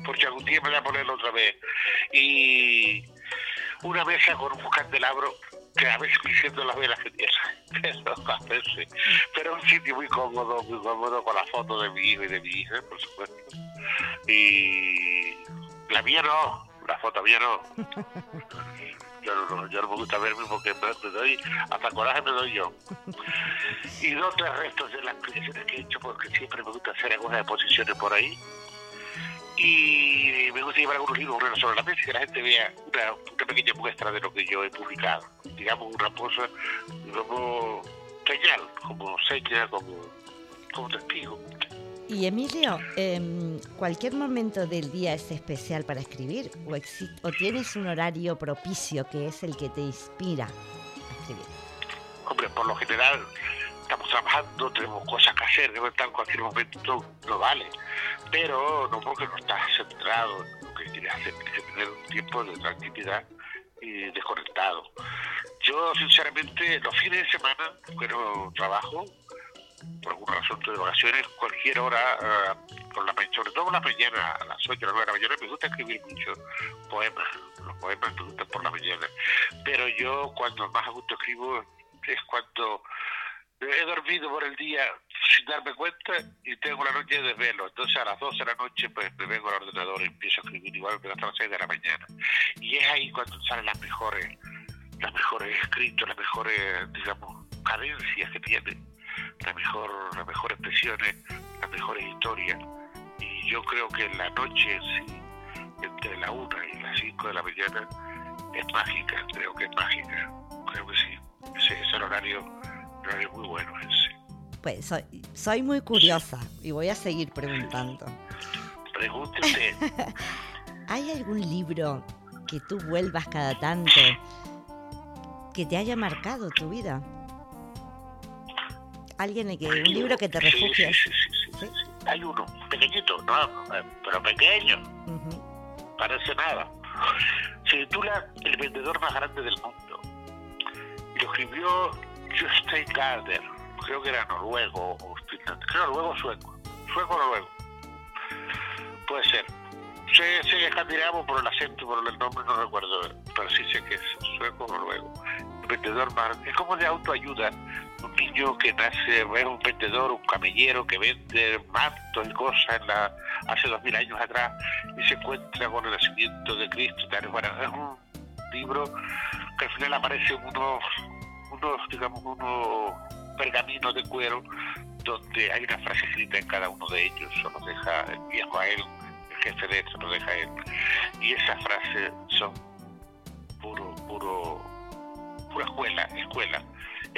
porque algún día me voy a ponerlo otra vez. Y una mesa con un candelabro que a veces siento las velas que tiene, pero a veces, pero un sitio muy cómodo, muy cómodo con la foto de mi hijo y de mi hija, por supuesto. Y la mía no, la foto mía no. Yo no, yo no me gusta verme porque me, doy, hasta coraje me doy yo. Y dos tres restos de las creaciones que he hecho porque siempre me gusta hacer algunas exposiciones por ahí y me gusta llevar algunos libros sobre la mesa y que la gente vea una, una, pequeña muestra de lo que yo he publicado. Digamos, una cosa como señal, como seña, como, como testigo. Y Emilio, eh, ¿cualquier momento del día es especial para escribir o, o tienes un horario propicio que es el que te inspira a escribir? Hombre, por lo general estamos trabajando, tenemos cosas que hacer, de en cualquier momento no vale pero no porque no estás centrado en lo que quieres hacer, quieres tener un tiempo de tranquilidad y desconectado. Yo, sinceramente, los fines de semana, bueno, trabajo, por alguna razón de vacaciones, cualquier hora, uh, por la sobre todo por la mañana, a las 8 o 9 de la mañana, me gusta escribir mucho poemas, los poemas me gustan por la mañana, pero yo cuando más a gusto escribo es cuando he dormido por el día sin darme cuenta y tengo la noche de velo. Entonces a las 12 de la noche pues me vengo al ordenador y empiezo a escribir igual que hasta las 6 de la mañana. Y es ahí cuando salen las mejores, las mejores escritos, las mejores, digamos, cadencias que tiene, las mejor, las mejores expresiones, las mejores historias. Y yo creo que la noche sí, entre la 1 y las 5 de la mañana, es mágica, creo que es mágica. Creo que sí. Ese es el horario es muy bueno ese. Pues soy, soy muy curiosa y voy a seguir preguntando. Pregúntese. ¿Hay algún libro que tú vuelvas cada tanto que te haya marcado tu vida? Alguien que, un libro que te refugie. Sí, sí, sí, Hay uno, pequeñito, no, pero pequeño. Parece nada. Se titula El vendedor más grande del mundo. Y lo escribió Jostein Gardner, creo que era noruego, o creo noruego sueco. Sueco noruego. Puede ser. Sé, sé que escandinavo por el acento, por el nombre no recuerdo, pero sí sé que es sueco o noruego. vendedor más. Es como de autoayuda un niño que nace, es un vendedor, un camellero que vende mantos y cosas en la, hace dos mil años atrás y se encuentra con el nacimiento de Cristo. Bueno, es un libro que al final aparece unos, unos, digamos, unos pergaminos de cuero donde hay una frase escrita en cada uno de ellos, solo deja el viejo a él, el jefe de él se lo deja él. Y esas frases son puro, puro, pura escuela, escuela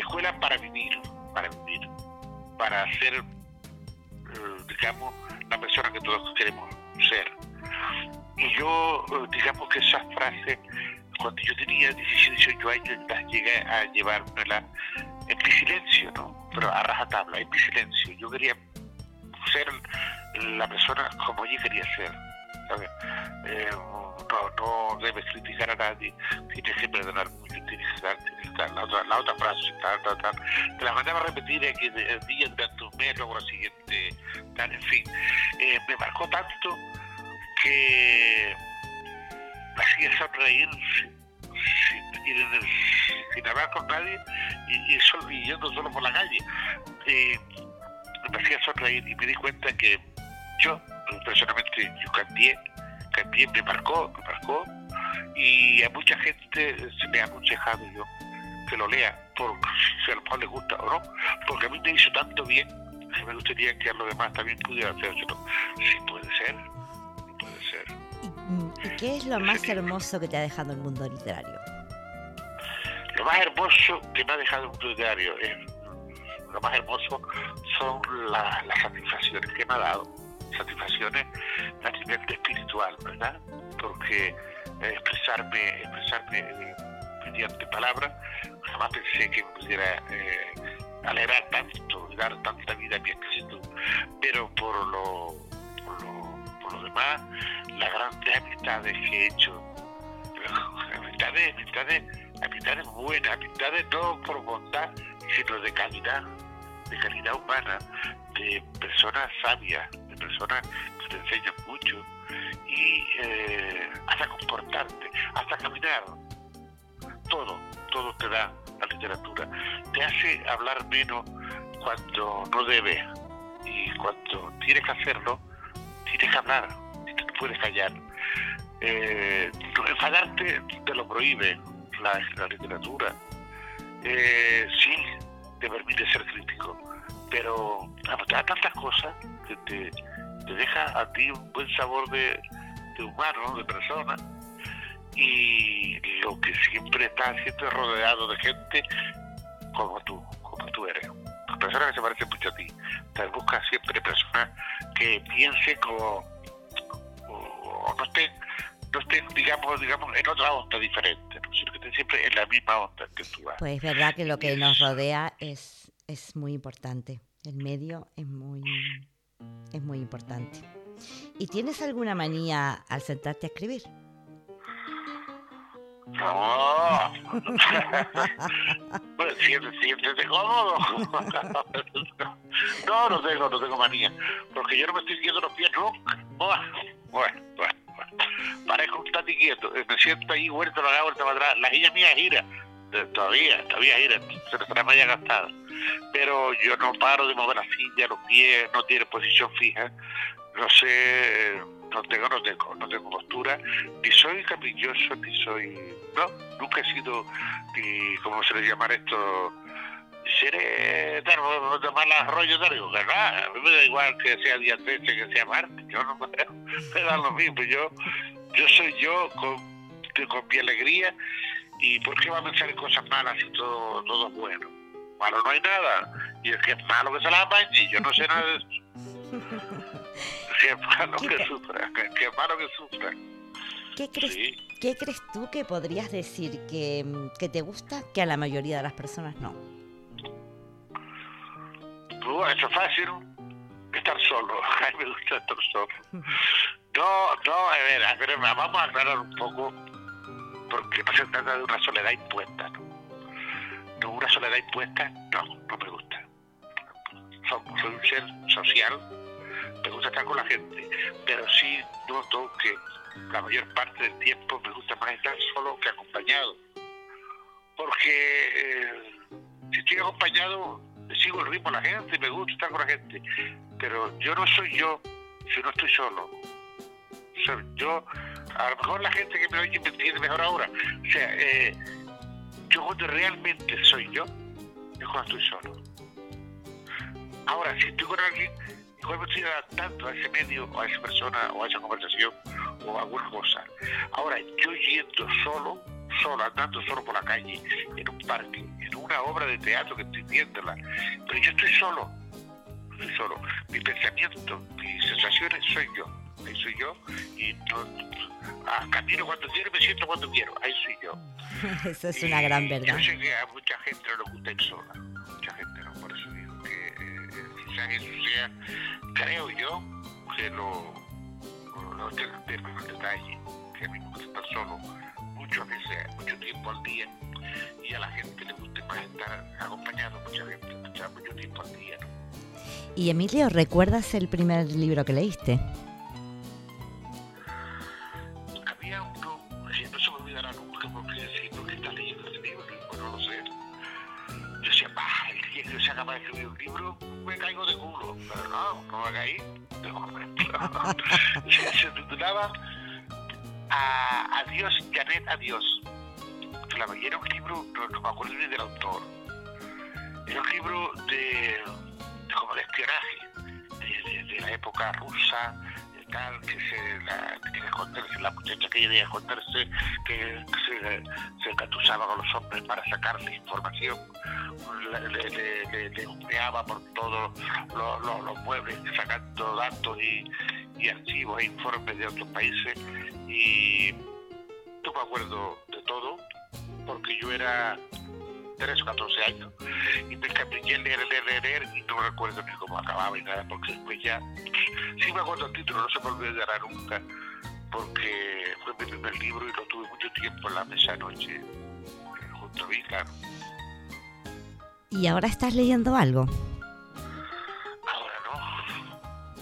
escuela para vivir, para vivir, para ser, eh, digamos, la persona que todos queremos ser. Y yo, eh, digamos que esas frases, cuando yo tenía 17, 18 años, las llegué a llevármela en mi silencio, ¿no? Pero a rajatabla, en silencio. Yo quería ser la persona como yo quería ser. Eh, no, no debes criticar a nadie, tienes que perdonar mucho, tienes que dar, la, otra, la otra frase, te la mandaba a repetir aquí el día durante un mes, luego la siguiente, tal, en fin. Eh, me marcó tanto que hacía sonreír sin, sin, hablar con nadie y, y, solo, por la calle. Eh, me hacía sonreír y me di cuenta que yo, personalmente, yo cambié también me marcó, me marcó, y a mucha gente se me ha aconsejado yo que lo lea, porque si a lo mejor le gusta o no, porque a mí me hizo tanto bien que me gustaría que a los demás también pudieran hacerlo. Ser, puede ser. ¿Y, qué es lo más hermoso que te ha dejado el mundo literario? Lo más hermoso que me ha dejado el mundo literario es, lo más hermoso son las satisfacciones que me ha dado satisfacciones a nivel espiritual, ¿verdad? Porque eh, expresarme, expresarme eh, mediante palabras, jamás pensé que pudiera eh, alegrar tanto dar tanta vida a mi espíritu. Pero por lo, las grandes amistades que he hecho, amistades, amistades, amistades buenas, amistades no por bondad, sino de calidad, de calidad humana, de personas sabias, personas que te enseñan mucho y eh, hasta comportarte, hasta caminar. Todo, todo te da la literatura. Te hace hablar menos cuando no debes y cuando tienes que hacerlo, tienes que hablar, puedes callar. Eh, enfadarte te lo prohíbe la, literatura. Eh, sí, te permite ser crítico, pero da tantas cosas que te, te deja a ti un buen sabor de, humano, de persona, y lo que siempre está siempre rodeado de gente como tú, como tú eres. Personas que se parecen mucho a ti. Te buscas siempre personas que piensen como, o, no estén, no estén, digamos, digamos, en otra onda diferente, sino que estén siempre en la misma onda que tú vas. Pues es verdad que lo que nos rodea es, es muy importante. El medio es muy es muy importante. ¿Y tienes alguna manía al sentarte a escribir? Pues siéntete, cómodo. no, no tengo, no tengo manía. Porque yo no me estoy quieto los pies. Bueno, bueno. Parezco un tati quieto. Me siento ahí, vuelta para acá, atrás. La guía mía gira. Todavía, todavía gira. Se le estará media gastada pero yo no paro de mover la silla, los pies, no tiene posición fija, no sé, no tengo, no tengo, no tengo postura, ni soy caprichoso, ni soy, no, nunca he sido, ni, ¿cómo se le llama esto? seré de mal rollo de algo, ¿verdad? A mí me da igual que sea día 13 que sea martes, yo no me, me da lo mismo, yo, yo soy yo con, con mi alegría y ¿por qué va a pensar en cosas malas y todo, todo es bueno? malo no hay nada. Y es que es malo que se la y yo no sé nada de eso. que es malo que sufra, que, es malo que sufra. ¿Qué crees, ¿Qué crees tú que podrías decir que, que te gusta que a la mayoría de las personas no? Eso es fácil, estar solo. A mí me gusta estar solo. No, no, a ver, a ver, vamos a aclarar un poco, porque no se trata de una soledad impuesta, ¿no? No, una soledad impuesta, no, no me gusta. Soy, soy un ser social, me gusta estar con la gente, pero sí noto que la mayor parte del tiempo me gusta más estar solo que acompañado. Porque eh, si estoy acompañado, sigo el ritmo de la gente, me gusta estar con la gente, pero yo no soy yo si no estoy solo. Yo, a lo mejor la gente que me oye me entiende mejor ahora. O sea, eh, yo cuando realmente soy yo, es cuando estoy solo. Ahora, si estoy con alguien, igual me estoy adaptando a ese medio, o a esa persona, o a esa conversación, o alguna cosa. Ahora, yo yendo solo, solo, andando solo por la calle, en un parque, en una obra de teatro que estoy viéndola, pero yo estoy solo, estoy solo. Mi pensamiento, mis sensaciones soy yo, ahí soy yo, y no, ah, camino cuando quiero y me siento cuando quiero, ahí soy yo. Eso es una gran verdad. Yo sé que a mucha gente no le gusta ir sola, mucha gente no, por eso digo que eh, quizás eso sea, creo yo, que lo, lo que el detalle, que me gusta estar solo muchas veces, mucho tiempo al día, y a la gente le gusta más estar acompañado, mucha gente, mucho tiempo al día. ¿no? Y Emilio, ¿recuerdas el primer libro que leíste? se, titulaba a, Adiós, Janet, Adiós. Y era un libro, no, no me acuerdo ni del autor. Era un libro de, como de espionaje, de, la época rusa, tal, que se la, esconderse, la muchacha que quería esconderse, que se, engatusaba con los hombres para sacarle información, le, le, por todos los- los muebles, sacando datos y, y archivos e informes de otros países. Y no me acuerdo de todo, porque yo era 13 o 14 años y me encapriché en leer, leer, leer, leer y no recuerdo ni cómo acababa y nada, porque después ya, sí me acuerdo el título, no se me olvidará nunca, porque fue mi primer libro y lo tuve mucho tiempo en la mesa de noche, eh, junto a mí, claro. ¿Y ahora estás leyendo algo?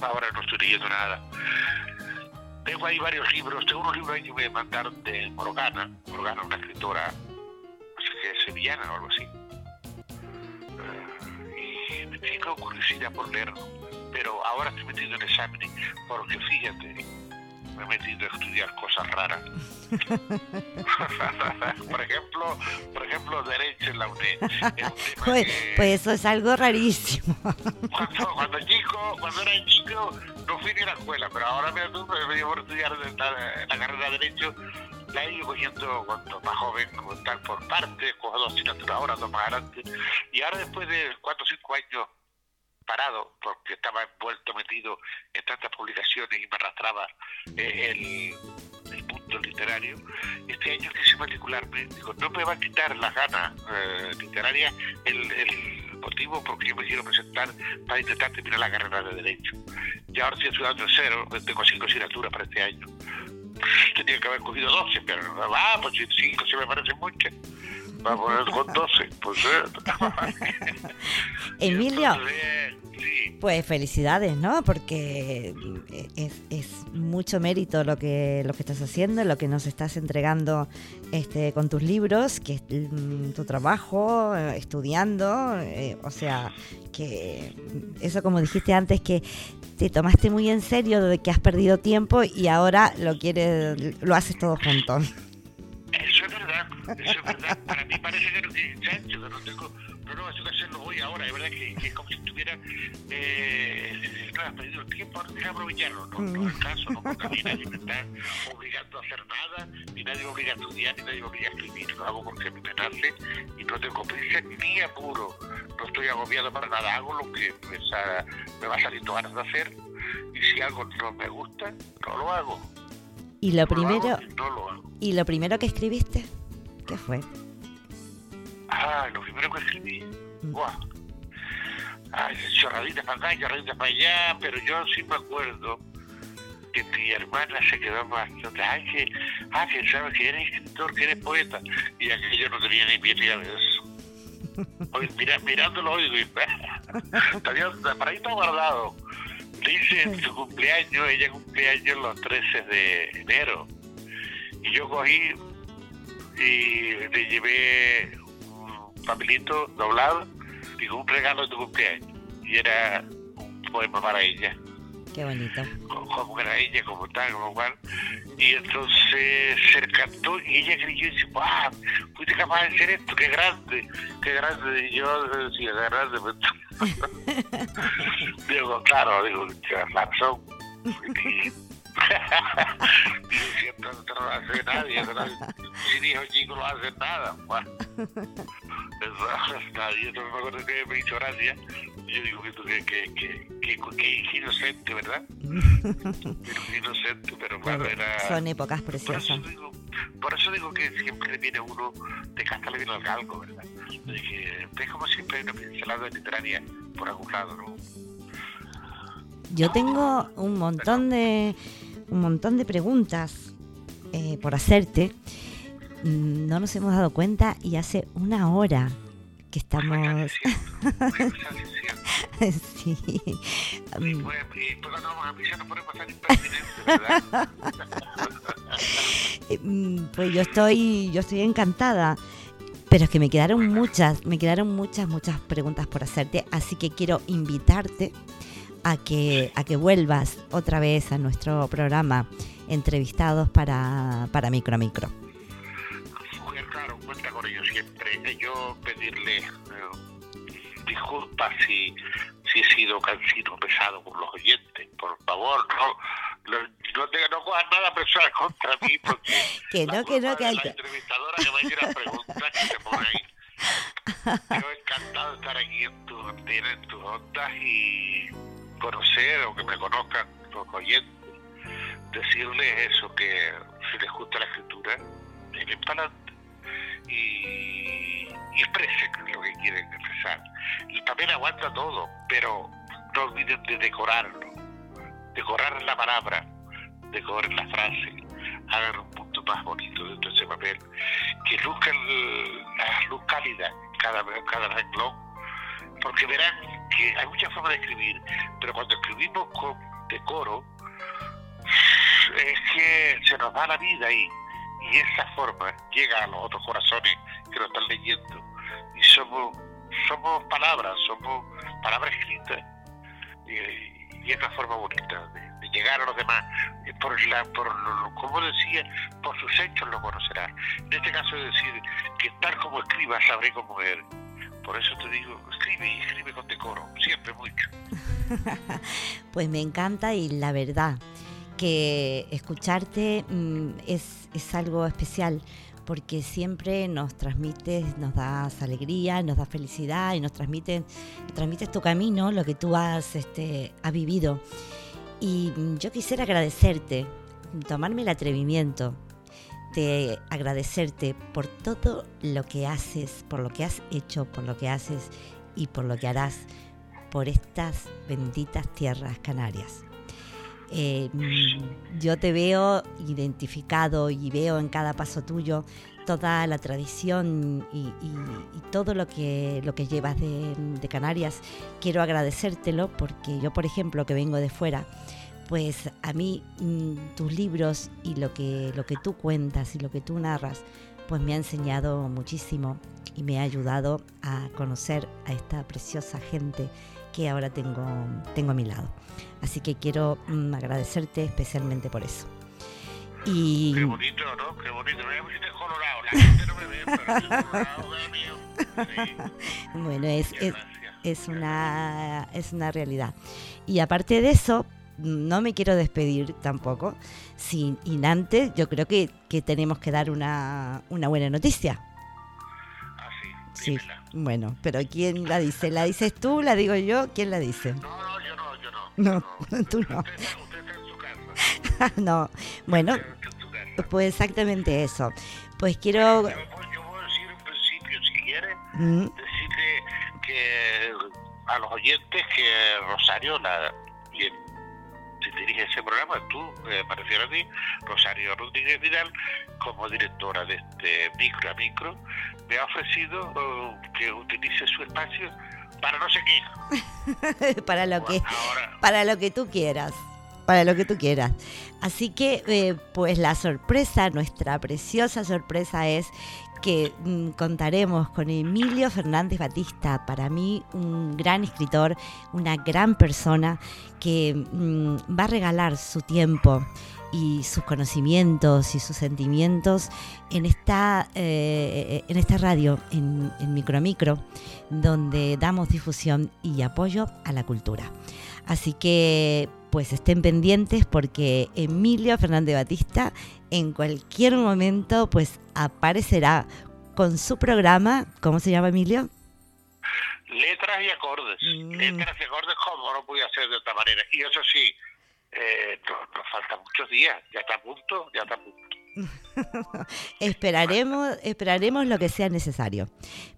Ahora no, estoy leyendo nada. Tengo ahí varios libros, tengo unos libros ahí que me mandaron de Morgana, Morgana, una escritora, no sé sevillana o algo así. Eh, y tengo curiosidad por leerlo, pero ahora estoy metido en exámenes, porque fíjate, me he metido a estudiar cosas raras. por ejemplo, por ejemplo, derecho en la UNED. Pues, que- pues eso es algo rarísimo. cuando, cuando chico, cuando era chico, no fui ni a la escuela, pero ahora me, me dio por estudiar la, la carrera de Derecho, la he ido cogiendo cuando más joven, como tal por parte, cojo dos asignaturas ahora, dos más adelante, y ahora después de cuatro o cinco años parado, porque estaba envuelto, metido en tantas publicaciones y me arrastraba eh, el, el mundo literario, este año quise matricularme, digo, no me va a quitar las ganas eh, literarias el, el motivo porque yo me quiero presentar para intentar terminar la carrera de Derecho. Y ahora estoy estudiando cero, tengo cinco asignaturas para este año. Tenía que haber cogido 12, pero va, pues cinco se me parecen muchas. Vamos a poner con 12, pues eh. Emilio, Entonces, sí, pues felicidades, ¿no? Porque es, es mucho mérito lo que, lo que estás haciendo, lo que nos estás entregando este, con tus libros, que es mm, tu trabajo, eh, estudiando, eh, o sea, que eso como dijiste antes, que te tomaste muy en serio de que has perdido tiempo y ahora lo quieres, lo haces todo junto. Eso es verdad, eso es verdad. Para mí parece que no tiene chancho, que no tengo, no, no, que hacerlo hoy ahora, es verdad que, es como si estuviera, eh, has perdido el tiempo, ahora aprovecharlo, no, no es el caso, no, porque a mí nadie me está obligando a hacer nada, ni nadie me obliga a estudiar, ni nadie me obliga a escribir, lo hago porque me nace y no tengo prisa ni apuro, no estoy agobiado para nada, hago lo que me, me va saliendo ganas de hacer y si algo no me gusta, no lo hago. Y lo primero, y lo primero que escribiste, ¿qué fue? Ah, lo primero que escribí. Mm. Buah. ay, chorraditas para acá, chorraditas para allá, pero yo sí me acuerdo que mi hermana se quedó bastante, ay, que, ah, que sabes que eres escritor, que eres poeta, y aquello no tenía ni pie ni de eso. Hoy, mira, mirándolo hoy, todavía, para ahí está guardado. Dice en su cumpleaños, ella cumpleaños los 13 de enero. Y yo cogí y le llevé un papelito doblado, digo, un regalo de tu cumpleaños. Y era un poema para ella. Qué bonito. Como era ella, como tal, como cual. Y entonces se cantó y ella creyó y dice, ¡wow! Fuiste capaz de hacer esto, qué grande, qué grande. Y yo decía, qué grande. digo, claro, digo, razón. Y, siempre no lo hace nadie, sin hijos chicos no hacen nada. Bueno, nadie, no me acuerdo que me hizo gracia. Yo digo que, que, que, que, inocente, ¿verdad? inocente, pero bueno, era... Son épocas preciosas. Por eso, digo, por eso digo que siempre viene uno, de casa le viene al galgo, ¿verdad? Es como siempre una pincelada literaria por algún lado, ¿no? Yo tengo un montón de un montón de preguntas eh, por hacerte. Mm, no nos hemos dado cuenta y hace una hora que estamos. sí. Pues yo estoy, yo estoy encantada. Pero es que me quedaron muchas, me quedaron muchas, muchas preguntas por hacerte, así que quiero invitarte a que, a que vuelvas otra vez a nuestro programa Entrevistados para, para Micro Micro. Claro, cuenta con ellos siempre. Yo pedirle disculpas si, si he sido cansino, pesado con los oyentes. Por favor, no, no, no, te, no cojas nada personal contra mí, porque que no, que no, que hay... la entrevistadora que va a ir a preguntar que se pone ahí. Yo encantado de estar aquí en tu en tus ondas y conocer o que me conozcan los oyentes, decirles eso, que si les gusta la escritura, den para y, y expresen lo que quieren expresar. El papel aguanta todo, pero no olviden de decorarlo, decorar la palabra, decorar la frase, hagan un punto más bonito dentro de ese papel, que luzca la luz cálida cada, cada renglón porque verán que hay muchas formas de escribir, pero cuando escribimos con decoro, es que se nos da la vida y, y esa forma llega a los otros corazones que lo están leyendo. Y somos, somos palabras, somos palabras escritas. Y, es una forma bonita de, llegar a los demás. Por la, por como decía, por sus hechos lo conocerás. En este caso es decir, que tal como escriba sabré cómo eres. Por eso te digo, escribe y escribe con decoro, siempre mucho. pues me encanta y la verdad que escucharte mm, es, es algo especial porque siempre nos transmites, nos das alegría, nos das felicidad y nos transmites, transmites tu camino, lo que tú has, este, has vivido. Y mm, yo quisiera agradecerte, tomarme el atrevimiento de agradecerte por todo lo que haces, por lo que has hecho, por lo que haces y por lo que harás por estas benditas tierras canarias. Eh, yo te veo identificado y veo en cada paso tuyo toda la tradición y, todo lo que, lo que llevas de, de Canarias. Quiero agradecértelo porque yo, por ejemplo, que vengo de fuera, pues a mí mm, tus libros y lo que, lo que tú cuentas y lo que tú narras, pues me ha enseñado muchísimo y me ha ayudado a conocer a esta preciosa gente que ahora tengo, tengo a mi lado. Así que quiero mm, agradecerte especialmente por eso. Y... Qué bonito, ¿no? Qué bonito. Me pusiste colorado. La gente no me ve, pero colorado, mío. Bueno, es, es, es, una, es una realidad. Y aparte de eso, no me quiero despedir tampoco sin antes yo creo que, que tenemos que dar una, una buena noticia. Sí. sí. Bueno, pero ¿quién la dice? ¿La dices tú? ¿La digo yo? ¿Quién la dice? No, no, yo no, yo no. No, tú no. Usted, está en su casa. no, bueno, pues exactamente eso. Pues quiero... Yo, yo, voy a decir un principio, si quiere, decirle que a los oyentes que Rosario, la, dirige ese programa, tú, eh, me refiero a ti, Rosario Rodríguez Vidal, como directora de este micro a micro, me ha ofrecido eh, que utilice su espacio para no sé qué. para lo que para lo que tú quieras. Para lo que tú quieras. Así que, eh, pues la sorpresa, nuestra preciosa sorpresa es que mm, contaremos con Emilio Fernández Batista, para mí un gran escritor, una gran persona que mm, va a regalar su tiempo y sus conocimientos y sus sentimientos en esta, eh, en esta radio, en, en Micro Micro, donde damos difusión y apoyo a la cultura. Así que pues estén pendientes porque Emilio Fernández Batista en cualquier momento pues aparecerá con su programa, ¿cómo se llama Emilio? Letras y acordes. Mm. Letras y acordes como no podía ser de otra manera. Y eso sí, eh, nos, faltan muchos días, ya está a punto, ya está a punto. esperaremos, esperaremos lo que sea necesario.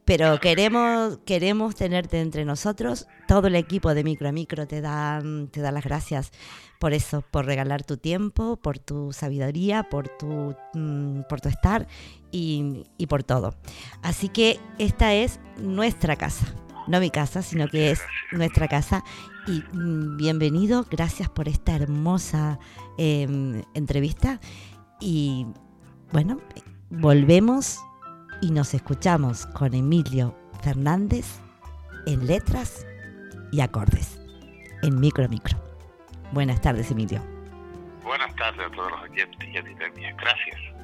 Pero queremos, queremos tenerte entre nosotros. Todo el equipo de Micro a Micro te da, te da las gracias por eso, por regalar tu tiempo, por tu sabiduría, por tu, mm, por tu estar y, y por todo. Así que esta es nuestra casa no mi casa, sino que es nuestra casa. Y mm, bienvenido, gracias por esta hermosa em, entrevista. Y bueno, volvemos y nos escuchamos con Emilio Fernández en letras y acordes, en micro micro. Buenas tardes, Emilio. Buenas tardes a todos los oyentes y a ti también. Gracias.